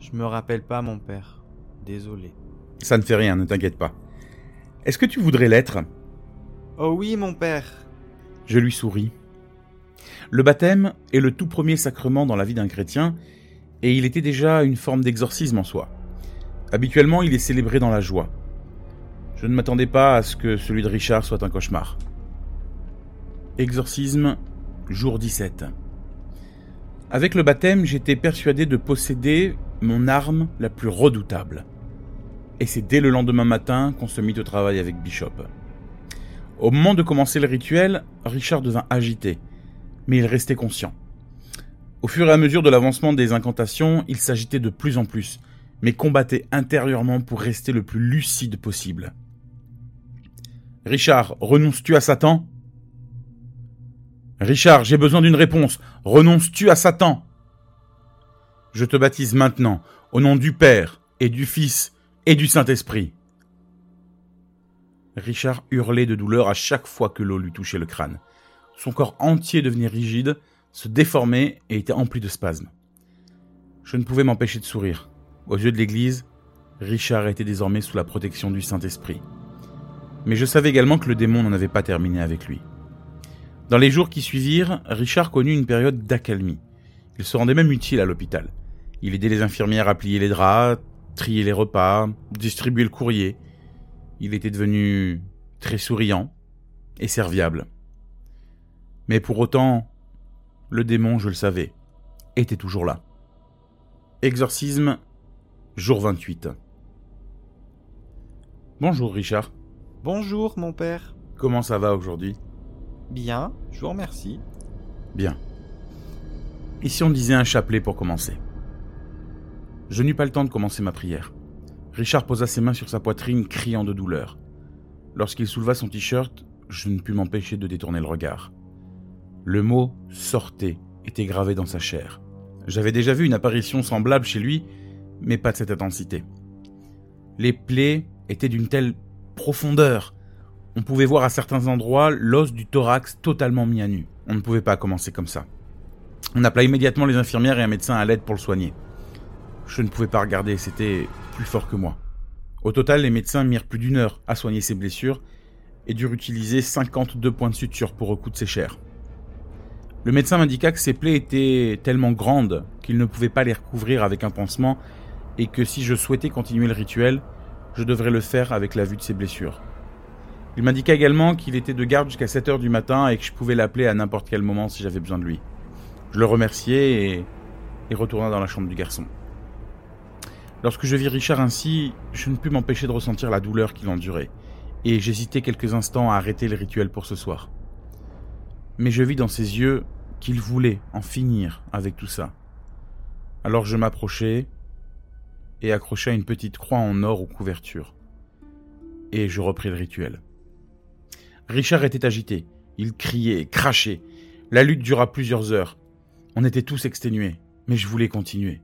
[SPEAKER 5] Je me rappelle pas, mon père. Désolé.
[SPEAKER 1] Ça ne fait rien, ne t'inquiète pas. Est-ce que tu voudrais l'être?
[SPEAKER 5] Oh oui, mon père.
[SPEAKER 1] Je lui souris. Le baptême est le tout premier sacrement dans la vie d'un chrétien, et il était déjà une forme d'exorcisme en soi. Habituellement, il est célébré dans la joie. Je ne m'attendais pas à ce que celui de Richard soit un cauchemar. Exorcisme, jour 17. Avec le baptême, j'étais persuadé de posséder mon arme la plus redoutable. Et c'est dès le lendemain matin qu'on se mit au travail avec Bishop. Au moment de commencer le rituel, Richard devint agité, mais il restait conscient. Au fur et à mesure de l'avancement des incantations, il s'agitait de plus en plus, mais combattait intérieurement pour rester le plus lucide possible. Richard, renonces-tu à Satan? Richard, j'ai besoin d'une réponse. Renonces-tu à Satan? Je te baptise maintenant, au nom du Père, et du Fils, et du Saint-Esprit. Richard hurlait de douleur à chaque fois que l'eau lui touchait le crâne. Son corps entier devenait rigide, se déformait et était empli de spasmes. Je ne pouvais m'empêcher de sourire. Aux yeux de l'Église, Richard était désormais sous la protection du Saint-Esprit. Mais je savais également que le démon n'en avait pas terminé avec lui. Dans les jours qui suivirent, Richard connut une période d'accalmie. Il se rendait même utile à l'hôpital. Il aidait les infirmières à plier les draps, trier les repas, distribuer le courrier. Il était devenu très souriant et serviable. Mais pour autant, le démon, je le savais, était toujours là. Exorcisme Jour 28. Bonjour Richard.
[SPEAKER 5] Bonjour, mon père.
[SPEAKER 1] Comment ça va aujourd'hui?
[SPEAKER 5] Bien, je vous remercie.
[SPEAKER 1] Bien. Ici on disait un chapelet pour commencer? Je n'eus pas le temps de commencer ma prière. Richard posa ses mains sur sa poitrine, criant de douleur. Lorsqu'il souleva son t-shirt, je ne pus m'empêcher de détourner le regard. Le mot sortez était gravé dans sa chair. J'avais déjà vu une apparition semblable chez lui, mais pas de cette intensité. Les plaies étaient d'une telle profondeur. On pouvait voir à certains endroits l'os du thorax totalement mis à nu. On ne pouvait pas commencer comme ça. On appela immédiatement les infirmières et un médecin à l'aide pour le soigner. Je ne pouvais pas regarder, c'était plus fort que moi. Au total, les médecins mirent plus d'une heure à soigner ses blessures et durent utiliser 52 points de suture pour recoudre ses chairs. Le médecin m'indiqua que ses plaies étaient tellement grandes qu'il ne pouvait pas les recouvrir avec un pansement et que si je souhaitais continuer le rituel, je devrais le faire avec la vue de ses blessures. Il m'indiqua également qu'il était de garde jusqu'à 7 heures du matin et que je pouvais l'appeler à n'importe quel moment si j'avais besoin de lui. Je le remerciai et, et retourna dans la chambre du garçon. Lorsque je vis Richard ainsi, je ne pus m'empêcher de ressentir la douleur qu'il endurait, et j'hésitai quelques instants à arrêter le rituel pour ce soir. Mais je vis dans ses yeux qu'il voulait en finir avec tout ça. Alors je m'approchai, et accrocha une petite croix en or aux couvertures. Et je repris le rituel. Richard était agité. Il criait, crachait. La lutte dura plusieurs heures. On était tous exténués, mais je voulais continuer.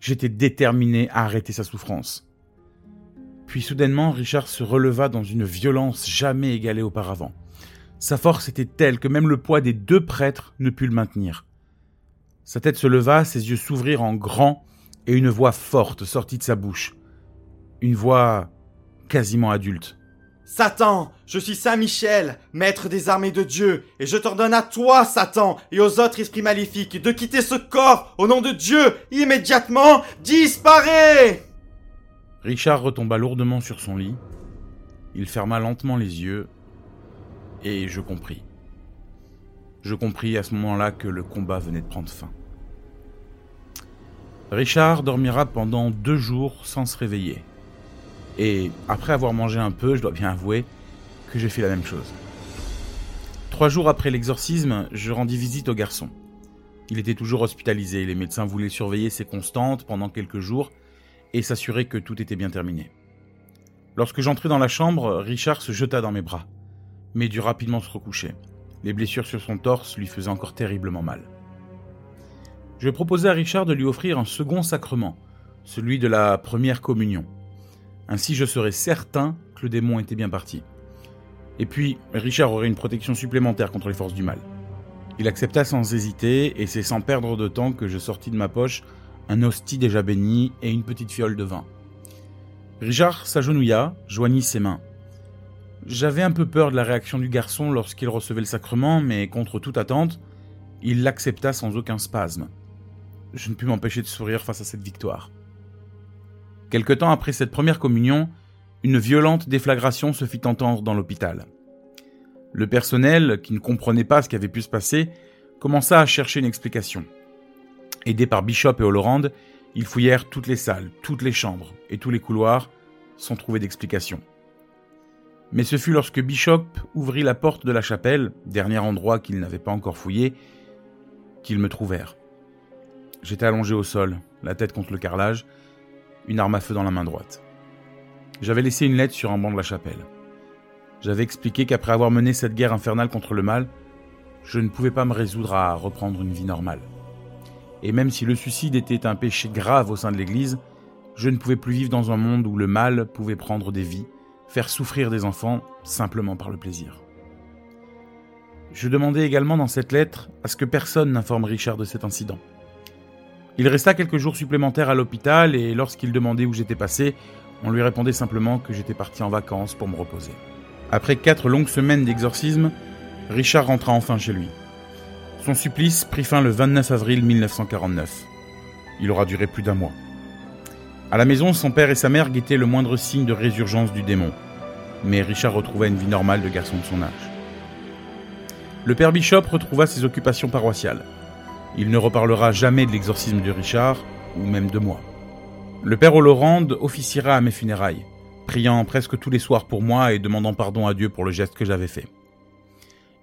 [SPEAKER 1] J'étais déterminé à arrêter sa souffrance. Puis soudainement, Richard se releva dans une violence jamais égalée auparavant. Sa force était telle que même le poids des deux prêtres ne put le maintenir. Sa tête se leva, ses yeux s'ouvrirent en grand et une voix forte sortit de sa bouche. Une voix quasiment adulte.
[SPEAKER 3] Satan, je suis Saint Michel, maître des armées de Dieu, et je t'ordonne à toi, Satan, et aux autres esprits maléfiques, de quitter ce corps, au nom de Dieu, immédiatement, disparaît
[SPEAKER 1] Richard retomba lourdement sur son lit, il ferma lentement les yeux, et je compris. Je compris à ce moment-là que le combat venait de prendre fin. Richard dormira pendant deux jours sans se réveiller. Et après avoir mangé un peu, je dois bien avouer que j'ai fait la même chose. Trois jours après l'exorcisme, je rendis visite au garçon. Il était toujours hospitalisé, les médecins voulaient surveiller ses constantes pendant quelques jours et s'assurer que tout était bien terminé. Lorsque j'entrai dans la chambre, Richard se jeta dans mes bras, mais dut rapidement se recoucher. Les blessures sur son torse lui faisaient encore terriblement mal. Je proposai à Richard de lui offrir un second sacrement, celui de la première communion. Ainsi je serais certain que le démon était bien parti. Et puis, Richard aurait une protection supplémentaire contre les forces du mal. Il accepta sans hésiter, et c'est sans perdre de temps que je sortis de ma poche un hostie déjà béni et une petite fiole de vin. Richard s'agenouilla, joignit ses mains. J'avais un peu peur de la réaction du garçon lorsqu'il recevait le sacrement, mais contre toute attente, il l'accepta sans aucun spasme. Je ne pus m'empêcher de sourire face à cette victoire. Quelque temps après cette première communion, une violente déflagration se fit entendre dans l'hôpital. Le personnel, qui ne comprenait pas ce qui avait pu se passer, commença à chercher une explication. Aidés par Bishop et Holorand, ils fouillèrent toutes les salles, toutes les chambres et tous les couloirs sans trouver d'explication. Mais ce fut lorsque Bishop ouvrit la porte de la chapelle, dernier endroit qu'ils n'avaient pas encore fouillé, qu'ils me trouvèrent. J'étais allongé au sol, la tête contre le carrelage, une arme à feu dans la main droite. J'avais laissé une lettre sur un banc de la chapelle. J'avais expliqué qu'après avoir mené cette guerre infernale contre le mal, je ne pouvais pas me résoudre à reprendre une vie normale. Et même si le suicide était un péché grave au sein de l'Église, je ne pouvais plus vivre dans un monde où le mal pouvait prendre des vies, faire souffrir des enfants simplement par le plaisir. Je demandais également dans cette lettre à ce que personne n'informe Richard de cet incident. Il resta quelques jours supplémentaires à l'hôpital et lorsqu'il demandait où j'étais passé, on lui répondait simplement que j'étais parti en vacances pour me reposer. Après quatre longues semaines d'exorcisme, Richard rentra enfin chez lui. Son supplice prit fin le 29 avril 1949. Il aura duré plus d'un mois. À la maison, son père et sa mère guettaient le moindre signe de résurgence du démon, mais Richard retrouva une vie normale de garçon de son âge. Le père Bishop retrouva ses occupations paroissiales. Il ne reparlera jamais de l'exorcisme de Richard, ou même de moi. Le père Hollorand officiera à mes funérailles, priant presque tous les soirs pour moi et demandant pardon à Dieu pour le geste que j'avais fait.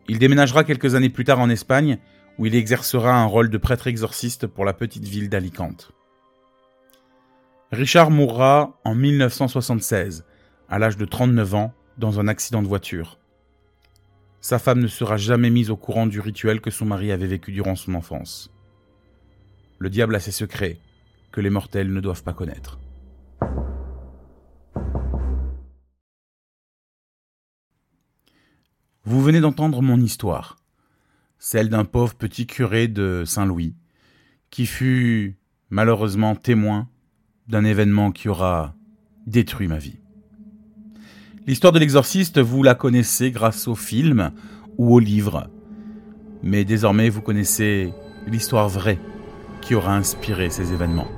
[SPEAKER 1] Il déménagera quelques années plus tard en Espagne, où il exercera un rôle de prêtre exorciste pour la petite ville d'Alicante. Richard mourra en 1976, à l'âge de 39 ans, dans un accident de voiture. Sa femme ne sera jamais mise au courant du rituel que son mari avait vécu durant son enfance. Le diable a ses secrets que les mortels ne doivent pas connaître. Vous venez d'entendre mon histoire, celle d'un pauvre petit curé de Saint-Louis, qui fut malheureusement témoin d'un événement qui aura détruit ma vie. L'histoire de l'exorciste, vous la connaissez grâce au film ou au livre. Mais désormais, vous connaissez l'histoire vraie qui aura inspiré ces événements.